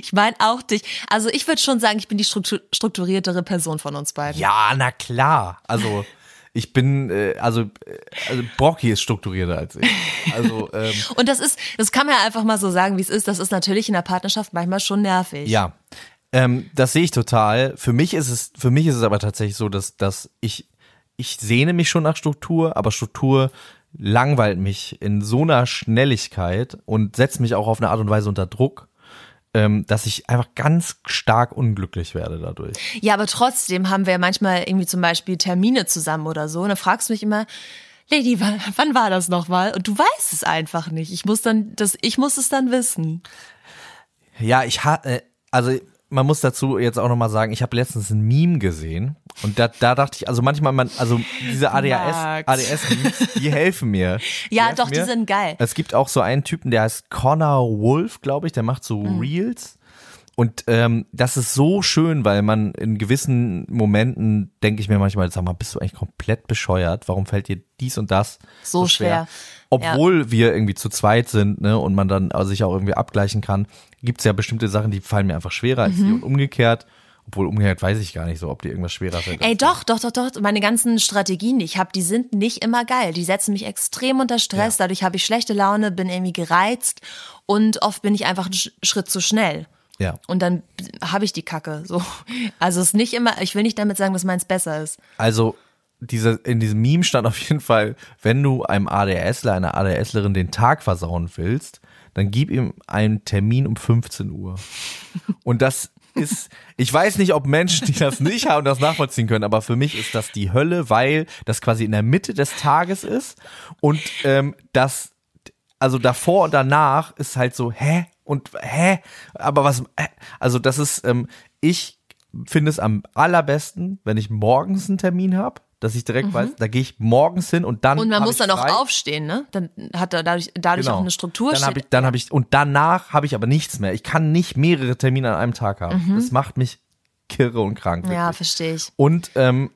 Ich meine auch dich. Also ich würde schon sagen, ich bin die struktur strukturiertere Person von uns beiden. Ja, na klar. Also ich bin, äh, also, äh, also Brocky ist strukturierter als ich. Also ähm, Und das ist, das kann man ja einfach mal so sagen, wie es ist. Das ist natürlich in der Partnerschaft manchmal schon nervig. ja, ähm, das sehe ich total. Für mich ist es, für mich ist es aber tatsächlich so, dass, dass ich, ich sehne mich schon nach Struktur, aber Struktur langweilt mich in so einer Schnelligkeit und setzt mich auch auf eine Art und Weise unter Druck, ähm, dass ich einfach ganz stark unglücklich werde dadurch. Ja, aber trotzdem haben wir manchmal irgendwie zum Beispiel Termine zusammen oder so. Und dann fragst du mich immer, Lady, wann, war das nochmal? Und du weißt es einfach nicht. Ich muss dann, das, ich muss es dann wissen. Ja, ich ha äh, also man muss dazu jetzt auch nochmal sagen, ich habe letztens ein Meme gesehen und da, da dachte ich, also manchmal man, also diese ADHS. ADS-Memes, die helfen mir. Die Ja, helfen doch, die mir. sind geil. Es gibt auch so einen Typen, der heißt Connor Wolf, glaube ich, der macht so Mhm. Reels. Und ähm, das ist so schön, weil man in gewissen Momenten denke ich mir manchmal, sag mal, bist du eigentlich komplett bescheuert? Warum fällt dir dies und das So schwer. Obwohl wir irgendwie zu zweit sind, ne, und man dann sich auch irgendwie abgleichen kann, gibt's ja bestimmte Sachen, die fallen mir einfach schwerer als Mhm. die und umgekehrt. Obwohl umgekehrt weiß ich gar nicht so, ob dir irgendwas schwerer fällt. Ey, doch, doch, doch, doch. Meine ganzen Strategien, die ich habe, die sind nicht immer geil. Die setzen mich extrem unter Stress. Dadurch habe ich schlechte Laune, bin irgendwie gereizt und oft bin ich einfach einen Sch- Schritt zu schnell. Ja. Und dann habe ich die Kacke. So. Also es ist nicht immer, ich will nicht damit sagen, dass meins besser ist. Also diese, in diesem Meme stand auf jeden Fall, wenn du einem ADSler, einer ADSlerin den Tag versauen willst, dann gib ihm einen Termin um 15 Uhr. Und das ist, ich weiß nicht, ob Menschen, die das nicht haben, das nachvollziehen können, aber für mich ist das die Hölle, weil das quasi in der Mitte des Tages ist und ähm, das, also davor und danach ist halt so, hä? Und hä? Aber was, hä? also das ist, ähm, ich finde es am allerbesten, wenn ich morgens einen Termin habe, dass ich direkt weiß, da gehe ich morgens hin und dann Mhm. Und man hab muss dann auch frei. aufstehen, ne? Dann hat er dadurch, dadurch Genau. auch eine Struktur. Dann habe steht- ich, dann habe ich und danach habe ich aber nichts mehr. Ich kann nicht mehrere Termine an einem Tag haben. Das macht mich kirre und krank. Mhm. ja, wirklich. verstehe ich. Und ähm,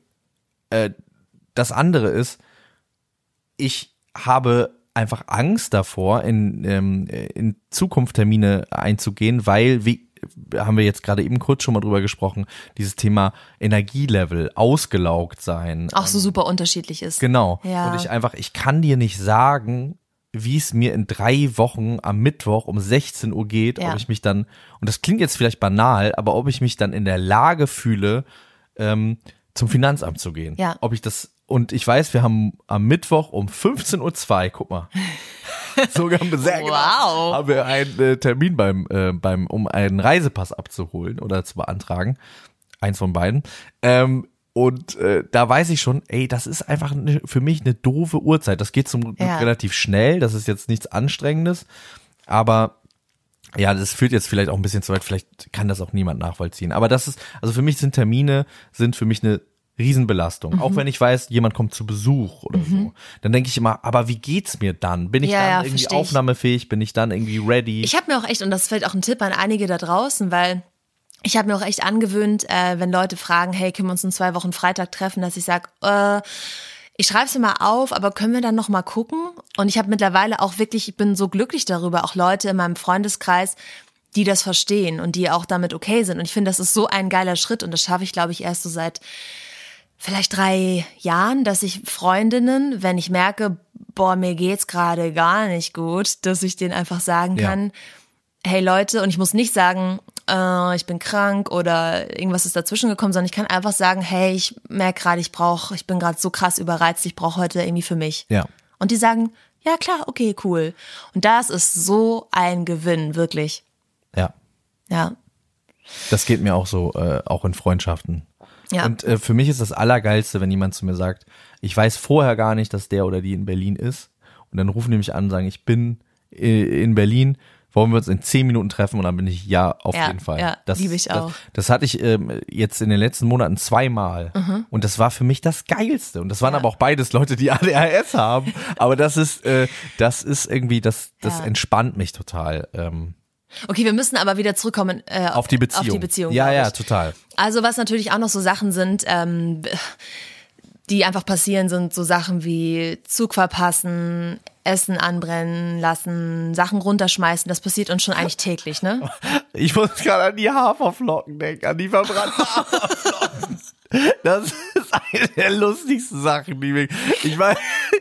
äh, das andere ist, ich habe einfach Angst davor, in, ähm, in Zukunft Termine einzugehen, weil, wie haben wir jetzt gerade eben kurz schon mal drüber gesprochen, dieses Thema Energielevel, ausgelaugt sein. Auch so super unterschiedlich ist. Genau. Ja. Und ich einfach, ich kann dir nicht sagen, wie es mir in drei Wochen am Mittwoch um 16 Uhr geht, Ja. ob ich mich dann, und das klingt jetzt vielleicht banal, aber ob ich mich dann in der Lage fühle, ähm, zum Finanzamt zu gehen. Ja. Ob ich das, und ich weiß, wir haben am Mittwoch um 15.02 Uhr, guck mal. Sogar sehr genau, Wow. haben wir einen äh, Termin beim, äh, beim, um einen Reisepass abzuholen oder zu beantragen. Eins von beiden. Ähm, und äh, da weiß ich schon, ey, das ist einfach eine, für mich eine doofe Uhrzeit. Das geht zum Glück Ja. relativ schnell. Das ist jetzt nichts Anstrengendes. Aber ja, das führt jetzt vielleicht auch ein bisschen zu weit. Vielleicht kann das auch niemand nachvollziehen. Aber das ist, also für mich sind Termine, sind für mich eine Riesenbelastung. Mhm. Auch wenn ich weiß, jemand kommt zu Besuch oder so. Dann denke ich immer, aber wie geht's mir dann? Bin ich Ja, dann ja, irgendwie aufnahmefähig? Bin ich dann irgendwie ready? Ich habe mir auch echt, und das vielleicht auch ein Tipp an einige da draußen, weil ich habe mir auch echt angewöhnt, äh, wenn Leute fragen, hey, können wir uns in zwei Wochen Freitag treffen, dass ich sage, äh, ich schreibe es mal auf, aber können wir dann noch mal gucken? Und ich habe mittlerweile auch wirklich, ich bin so glücklich darüber, auch Leute in meinem Freundeskreis, die das verstehen und die auch damit okay sind. Und ich finde, das ist so ein geiler Schritt und das schaffe ich, glaube ich, erst so seit vielleicht drei Jahren, dass ich Freundinnen, wenn ich merke, boah, mir geht's gerade gar nicht gut, dass ich denen einfach sagen Ja. kann, hey Leute, und ich muss nicht sagen, äh, ich bin krank oder irgendwas ist dazwischen gekommen, sondern ich kann einfach sagen, hey, ich merke gerade, ich brauche, ich bin gerade so krass überreizt, ich brauche heute irgendwie für mich. Ja. Und die sagen, Ja, klar, okay, cool. Und das ist so ein Gewinn, wirklich. Ja. Ja. Das geht mir auch so, äh, auch in Freundschaften. Ja. Und äh, für mich ist das Allergeilste, wenn jemand zu mir sagt, ich weiß vorher gar nicht, dass der oder die in Berlin ist. Und dann rufen die mich an und sagen, ich bin äh, in Berlin, wollen wir uns in zehn Minuten treffen? Und dann bin ich, ja, auf Ja, jeden Fall. ja, das, liebe ich auch. Das, das hatte ich ähm, jetzt in den letzten Monaten zweimal. Und das war für mich das Geilste. Und das waren Mhm. Ja. aber auch beides Leute, die ADHS haben. Aber das ist, äh, das ist irgendwie, das, das entspannt mich total. Ähm, Okay, wir müssen aber wieder zurückkommen äh, auf die Beziehung. Auf die Beziehung. Ja, ja, total. Also was natürlich auch noch so Sachen sind, ähm, die einfach passieren, sind so Sachen wie Zug verpassen, Essen anbrennen lassen, Sachen runterschmeißen. Das passiert uns schon eigentlich täglich, ne? Ich muss gerade an die Haferflocken denken, an die verbrannten Haferflocken. Das ist eine der lustigsten Sachen, die wir. Ich weiß,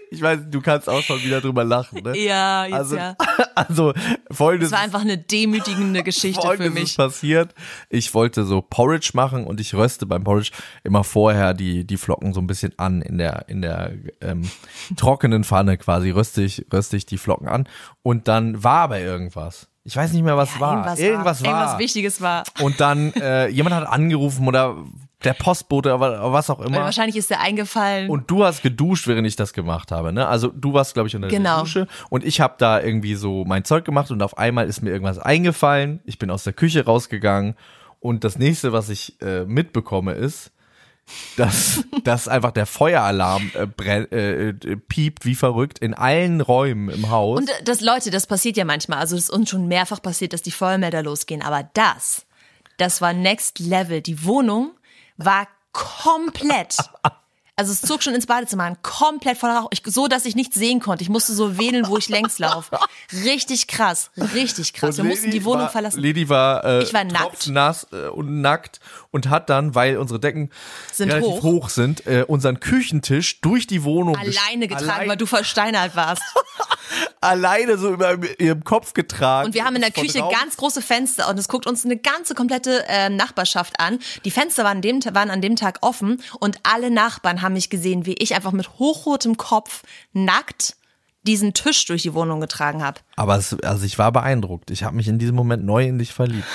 ich weiß, du kannst auch schon wieder drüber lachen, ne? Ja, jetzt Also, ja. also folgendes, Das war einfach eine demütigende Geschichte für mich. ist passiert. Ich wollte so Porridge machen und ich röste beim Porridge immer vorher die die Flocken so ein bisschen an in der in der ähm, trockenen Pfanne quasi röste ich röste ich die Flocken an und dann war aber irgendwas. Ich weiß nicht mehr, was war. Irgendwas, irgendwas war. war. Irgendwas Wichtiges war. Und dann äh, jemand hat angerufen oder der Postbote oder was auch Weil immer. wahrscheinlich ist der eingefallen. Und du hast geduscht, während ich das gemacht habe. Ne? Also du warst, glaube ich, unter der Genau. Dusche und ich habe da irgendwie so mein Zeug gemacht und auf einmal ist mir irgendwas eingefallen. Ich bin aus der Küche rausgegangen und das nächste, was ich äh, mitbekomme, ist, dass, dass einfach der Feueralarm äh, äh, äh, piept wie verrückt in allen Räumen im Haus. Und das, Leute, das passiert ja manchmal. Also es ist uns schon mehrfach passiert, dass die Feuermelder losgehen. Aber das, das war Next Level. Die Wohnung war komplett. Also es zog schon ins Badezimmer an, komplett voller Rauch, ich, so dass ich nichts sehen konnte. Ich musste so wählen, wo ich längs laufe. Richtig krass, richtig krass. Wir Und mussten Lady die Wohnung war, verlassen. Lady war, äh, Ich war nackt. tropfnass äh, und nackt und hat dann, weil unsere Decken Sind relativ hoch. hoch, sind, äh, unseren Küchentisch durch die Wohnung Alleine getragen, allein, weil du versteinert warst. alleine so über ihrem Kopf getragen. Und wir haben in der Küche draußen- ganz große Fenster und es guckt uns eine ganze komplette äh, Nachbarschaft an. Die Fenster waren, dem, waren an dem Tag offen und alle Nachbarn haben mich gesehen, wie ich einfach mit hochrotem Kopf nackt diesen Tisch durch die Wohnung getragen habe. Aber es, also ich war beeindruckt. Ich habe mich in diesem Moment neu in dich verliebt.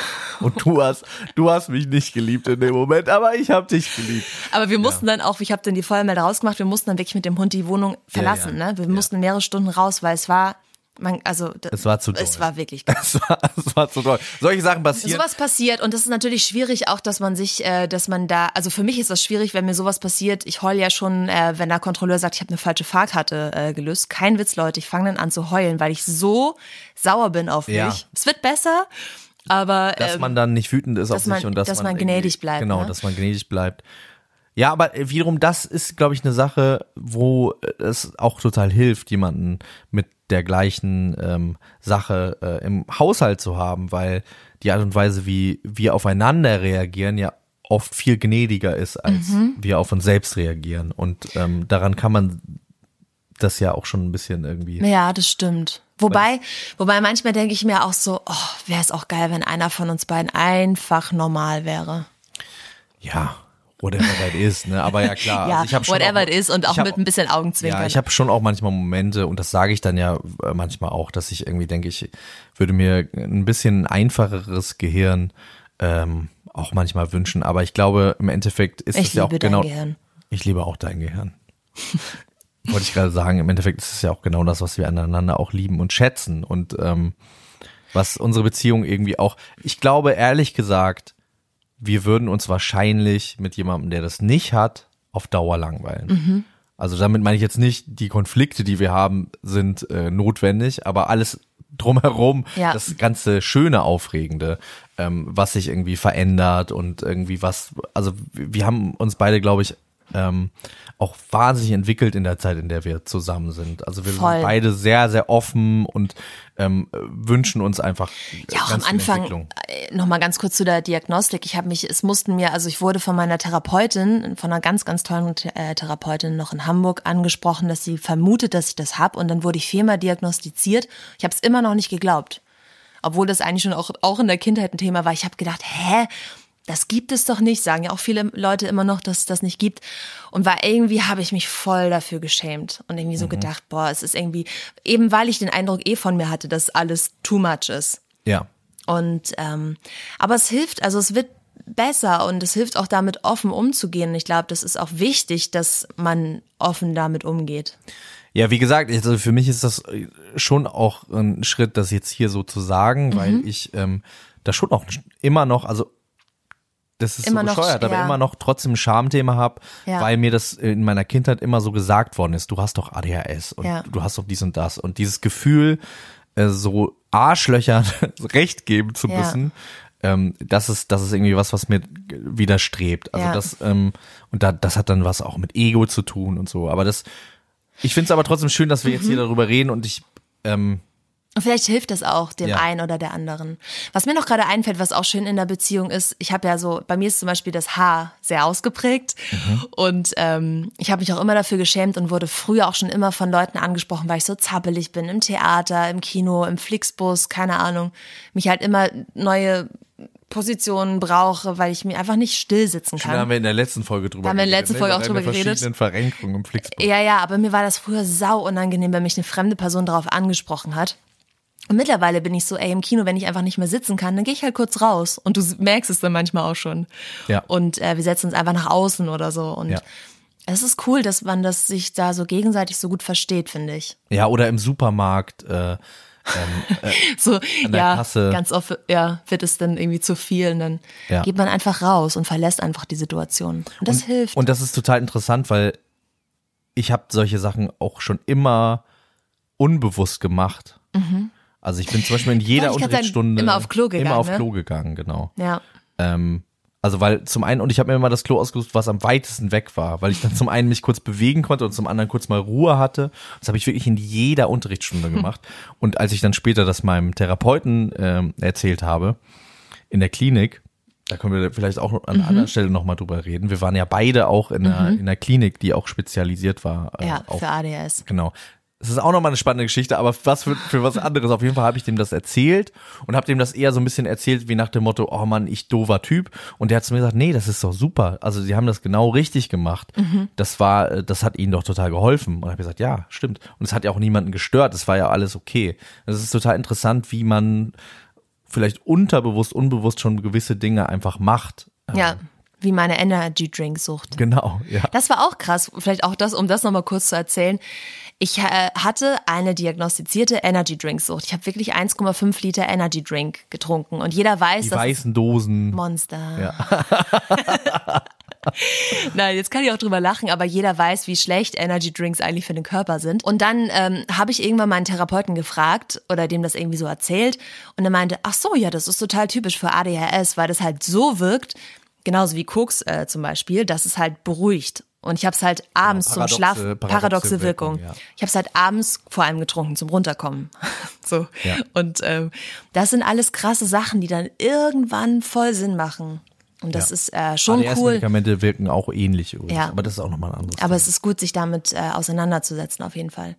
Und du hast, du hast mich nicht geliebt in dem Moment, aber ich habe dich geliebt. Aber wir mussten dann auch, ich habe dann die Feuermelder rausgemacht, wir mussten dann wirklich mit dem Hund die Wohnung verlassen. ja. Ne? Wir mussten mehrere Stunden raus, weil es war, man, also Es war zu doll. Es war wirklich Es war, es war zu toll. Solche Sachen passieren. Sowas passiert und das ist natürlich schwierig auch, dass man sich, äh, dass man da, also für mich ist das schwierig, wenn mir sowas passiert. Ich heul ja schon, äh, wenn der Kontrolleur sagt, ich habe eine falsche Fahrkarte äh, gelöst. Kein Witz, Leute, ich fange dann an zu heulen, weil ich so sauer bin auf mich. Ja. Es wird besser, aber dass ähm, man dann nicht wütend ist auf man- sich und dass, dass man irgendwie- gnädig bleibt, Genau, ne? dass man gnädig bleibt. Ja, aber wiederum, das ist, glaube ich, eine Sache, wo es auch total hilft, jemanden mit der gleichen ähm, Sache äh, im Haushalt zu haben, weil die Art und Weise, wie wir aufeinander reagieren, ja oft viel gnädiger ist, als Mhm. wir auf uns selbst reagieren. Und ähm, daran kann man das ja auch schon ein bisschen irgendwie. ja, das stimmt. Wobei, wobei manchmal denke ich mir auch so, oh, wäre es auch geil, wenn einer von uns beiden einfach normal wäre. Ja, whatever that is, ne? Aber ja klar. ja, also ich hab schon whatever auch, it is und auch hab mit ein bisschen Augenzwinkern. Ja, ich habe schon auch manchmal Momente und das sage ich dann ja äh, manchmal auch, dass ich irgendwie denke, ich würde mir ein bisschen einfacheres Gehirn ähm, auch manchmal wünschen. Aber ich glaube, im Endeffekt ist es ja auch liebe dein genau. Gehirn. Ich liebe auch dein Gehirn. Wollte ich gerade sagen, im Endeffekt ist es ja auch genau das, was wir aneinander auch lieben und schätzen und ähm, was unsere Beziehung irgendwie auch. Ich glaube ehrlich gesagt, wir würden uns wahrscheinlich mit jemandem, der das nicht hat, auf Dauer langweilen. Mhm. Also damit meine ich jetzt nicht, die Konflikte, die wir haben, sind äh, notwendig, aber alles drumherum, Ja. das ganze schöne, aufregende, ähm, was sich irgendwie verändert und irgendwie was, also wir haben uns beide, glaube ich, ähm, auch wahnsinnig entwickelt in der Zeit, in der wir zusammen sind. Also wir Voll. sind beide sehr, sehr offen und ähm, wünschen uns einfach Ja, auch am Anfang, Entwicklung. äh, noch mal ganz kurz zu der Diagnostik. Ich habe mich, es mussten mir, also ich wurde von meiner Therapeutin, von einer ganz, ganz tollen äh, Therapeutin noch in Hamburg angesprochen, dass sie vermutet, dass ich das hab und dann wurde ich viermal diagnostiziert. Ich habe es immer noch nicht geglaubt. Obwohl das eigentlich schon auch, auch in der Kindheit ein Thema war. Ich habe gedacht, hä? Das gibt es doch nicht, sagen ja auch viele Leute immer noch, dass es das nicht gibt. Und war irgendwie, habe ich mich voll dafür geschämt und irgendwie so Mhm. gedacht, boah, es ist irgendwie, eben weil ich den Eindruck eh von mir hatte, dass alles too much ist. Ja. Und ähm, aber es hilft, also es wird besser und es hilft auch damit offen umzugehen. Ich glaube, das ist auch wichtig, dass man offen damit umgeht. Ja, wie gesagt, also für mich ist das äh, schon auch ein Schritt, das jetzt hier so zu sagen, Mhm. weil ich ähm, da schon auch immer noch, also das ist Immer so noch, bescheuert, aber ja. immer noch trotzdem ein Schamthema habe, Ja. weil mir das in meiner Kindheit immer so gesagt worden ist, du hast doch ADHS und Ja. du hast doch dies und das und dieses Gefühl, äh, so Arschlöchern recht geben zu müssen, ähm, das ist das ist irgendwie was, was mir widerstrebt. Also das ähm, und da, das hat dann was auch mit Ego zu tun und so. Aber das, ich finde es aber trotzdem schön, dass wir jetzt hier Mhm. darüber reden und ich ähm, vielleicht hilft es auch dem Ja. einen oder der anderen. Was mir noch gerade einfällt, was auch schön in der Beziehung ist, ich habe ja so, bei mir ist zum Beispiel das Haar sehr ausgeprägt Mhm. und ähm, ich habe mich auch immer dafür geschämt und wurde früher auch schon immer von Leuten angesprochen, weil ich so zappelig bin im Theater, im Kino, im Flixbus, keine Ahnung, mich halt immer neue Positionen brauche, weil ich mir einfach nicht still sitzen da kann. haben wir in der letzten Folge drüber Da haben wir in der letzten ne? Folge auch Über drüber geredet. verschiedenen Verrenkungen im Flixbus. Ja, ja, aber mir war das früher sau unangenehm, wenn mich eine fremde Person darauf angesprochen hat. Und mittlerweile bin ich so, ey, im Kino, wenn ich einfach nicht mehr sitzen kann, dann gehe ich halt kurz raus. Und du merkst es dann manchmal auch schon. Ja. Und äh, wir setzen uns einfach nach außen oder so. Und Ja. es ist cool, dass man das sich da so gegenseitig so gut versteht, finde ich. Ja, oder im Supermarkt. Äh, So, An der ja, Kasse. ganz oft, ja, wird es dann irgendwie zu viel und dann Ja. geht man einfach raus und verlässt einfach die Situation. Und das hilft. Und das ist total interessant, weil ich habe solche Sachen auch schon immer unbewusst gemacht. Also ich bin zum Beispiel in jeder Unterrichtsstunde immer auf Klo gegangen, Immer auf ne? Klo gegangen, genau. ja. Ähm, also weil zum einen, und ich habe mir immer das Klo ausgesucht, was am weitesten weg war, weil ich dann zum einen mich kurz bewegen konnte und zum anderen kurz mal Ruhe hatte. Das habe ich wirklich in jeder Unterrichtsstunde gemacht. Und als ich dann später das meinem Therapeuten ähm, erzählt habe, in der Klinik, da können wir vielleicht auch an einer anderen Stelle nochmal drüber reden. Wir waren ja beide auch in einer, in einer Klinik, die auch spezialisiert war. äh, Ja, auf für ADHS. Genau. Es ist auch nochmal eine spannende Geschichte, aber was für, für was anderes. Auf jeden Fall habe ich dem das erzählt und habe dem das eher so ein bisschen erzählt, wie nach dem Motto, oh Mann, ich doofer Typ. Und der hat zu mir gesagt, nee, das ist doch super. Also sie haben das genau richtig gemacht. Das war, äh, das hat ihnen doch total geholfen. Und ich habe gesagt, ja, stimmt. Und es hat ja auch niemanden gestört. Es war ja alles okay. Das ist total interessant, wie man vielleicht unterbewusst, unbewusst schon gewisse Dinge einfach macht. Ja, wie meine Energy Drink Sucht. Genau, ja. Das war auch krass. Vielleicht auch das, um das nochmal kurz zu erzählen. Ich äh, hatte eine diagnostizierte Energy Drink Sucht. Ich habe wirklich 1,5 Liter Energy Drink getrunken und jeder weiß, Die dass weißen Dosen. Monster. Ja. Nein, jetzt kann ich auch drüber lachen, aber jeder weiß, wie schlecht Energy Drinks eigentlich für den Körper sind. Und dann ähm, habe ich irgendwann meinen Therapeuten gefragt oder dem das irgendwie so erzählt und er meinte, ach so, ja, das ist total typisch für ADHS, weil das halt so wirkt, genauso wie Koks äh, zum Beispiel, dass es halt beruhigt. Und ich habe es halt abends zum paradoxe- Schlaf, paradoxe paradoxe Wirkung. Wirkung, ja. Ich habe es halt abends vor allem getrunken zum Runterkommen. so. Ja. Und ähm, das sind alles krasse Sachen, die dann irgendwann voll Sinn machen. Und das Ja. ist äh, schon cool. ADS-Medikamente wirken auch ähnlich übrigens, Ja. aber das ist auch nochmal ein anderes Aber es ist gut, sich damit äh, auseinanderzusetzen, auf jeden Fall.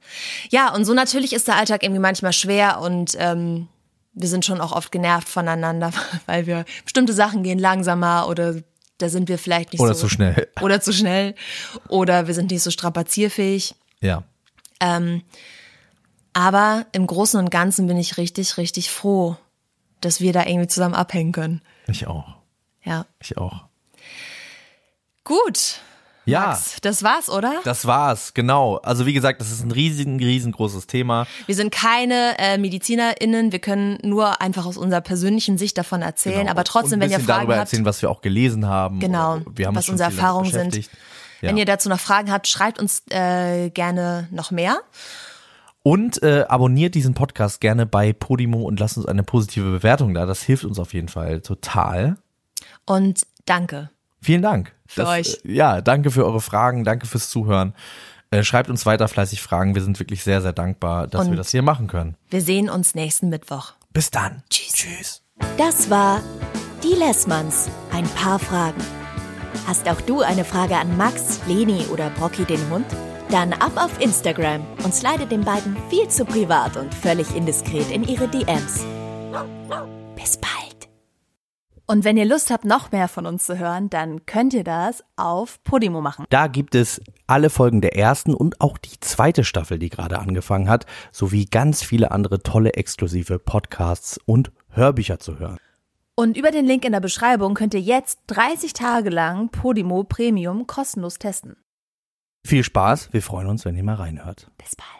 Ja, und so natürlich ist der Alltag irgendwie manchmal schwer und ähm, wir sind schon auch oft genervt voneinander, weil wir bestimmte Sachen gehen langsamer oder da sind wir vielleicht nicht Oder so zu schnell. Oder zu schnell. Oder wir sind nicht so strapazierfähig. Ja. Aber im Großen und Ganzen bin ich richtig, richtig froh, dass wir da irgendwie zusammen abhängen können. Ich auch. Ja. Ich auch. Gut. Ja. Max, das war's, oder? Das war's, genau. Also wie gesagt, das ist ein riesen, riesengroßes Thema. Wir sind keine äh, MedizinerInnen, wir können nur einfach aus unserer persönlichen Sicht davon erzählen, Genau. aber trotzdem, wenn ihr Fragen darüber habt, erzählen, was wir auch gelesen haben. Genau, Wir haben was unsere Erfahrungen sind. Ja. wenn ihr dazu noch Fragen habt, schreibt uns äh, gerne noch mehr. Und äh, abonniert diesen Podcast gerne bei Podimo und lasst uns eine positive Bewertung da. Das hilft uns auf jeden Fall total. Und danke. Vielen Dank. Für euch. äh, Ja, danke für eure Fragen, danke fürs Zuhören. Äh, schreibt uns weiter fleißig Fragen. Wir sind wirklich sehr, sehr dankbar, dass Und- wir das hier machen können. Wir sehen uns nächsten Mittwoch. Bis dann. Tschüss. Tschüss. Das war die Lessmanns. Ein paar Fragen. Hast auch du eine Frage an Max, Leni oder Brocky den Hund? Dann ab auf Instagram und slide den beiden viel zu privat und völlig indiskret in ihre DMs. Bis bald. Und wenn ihr Lust habt, noch mehr von uns zu hören, dann könnt ihr das auf Podimo machen. Da gibt es alle Folgen der ersten und auch die zweite Staffel, die gerade angefangen hat, sowie ganz viele andere tolle exklusive Podcasts und Hörbücher zu hören. Und über den Link in der Beschreibung könnt ihr jetzt 30 Tage lang Podimo Premium kostenlos testen. Viel Spaß, wir freuen uns, wenn ihr mal reinhört. Bis bald.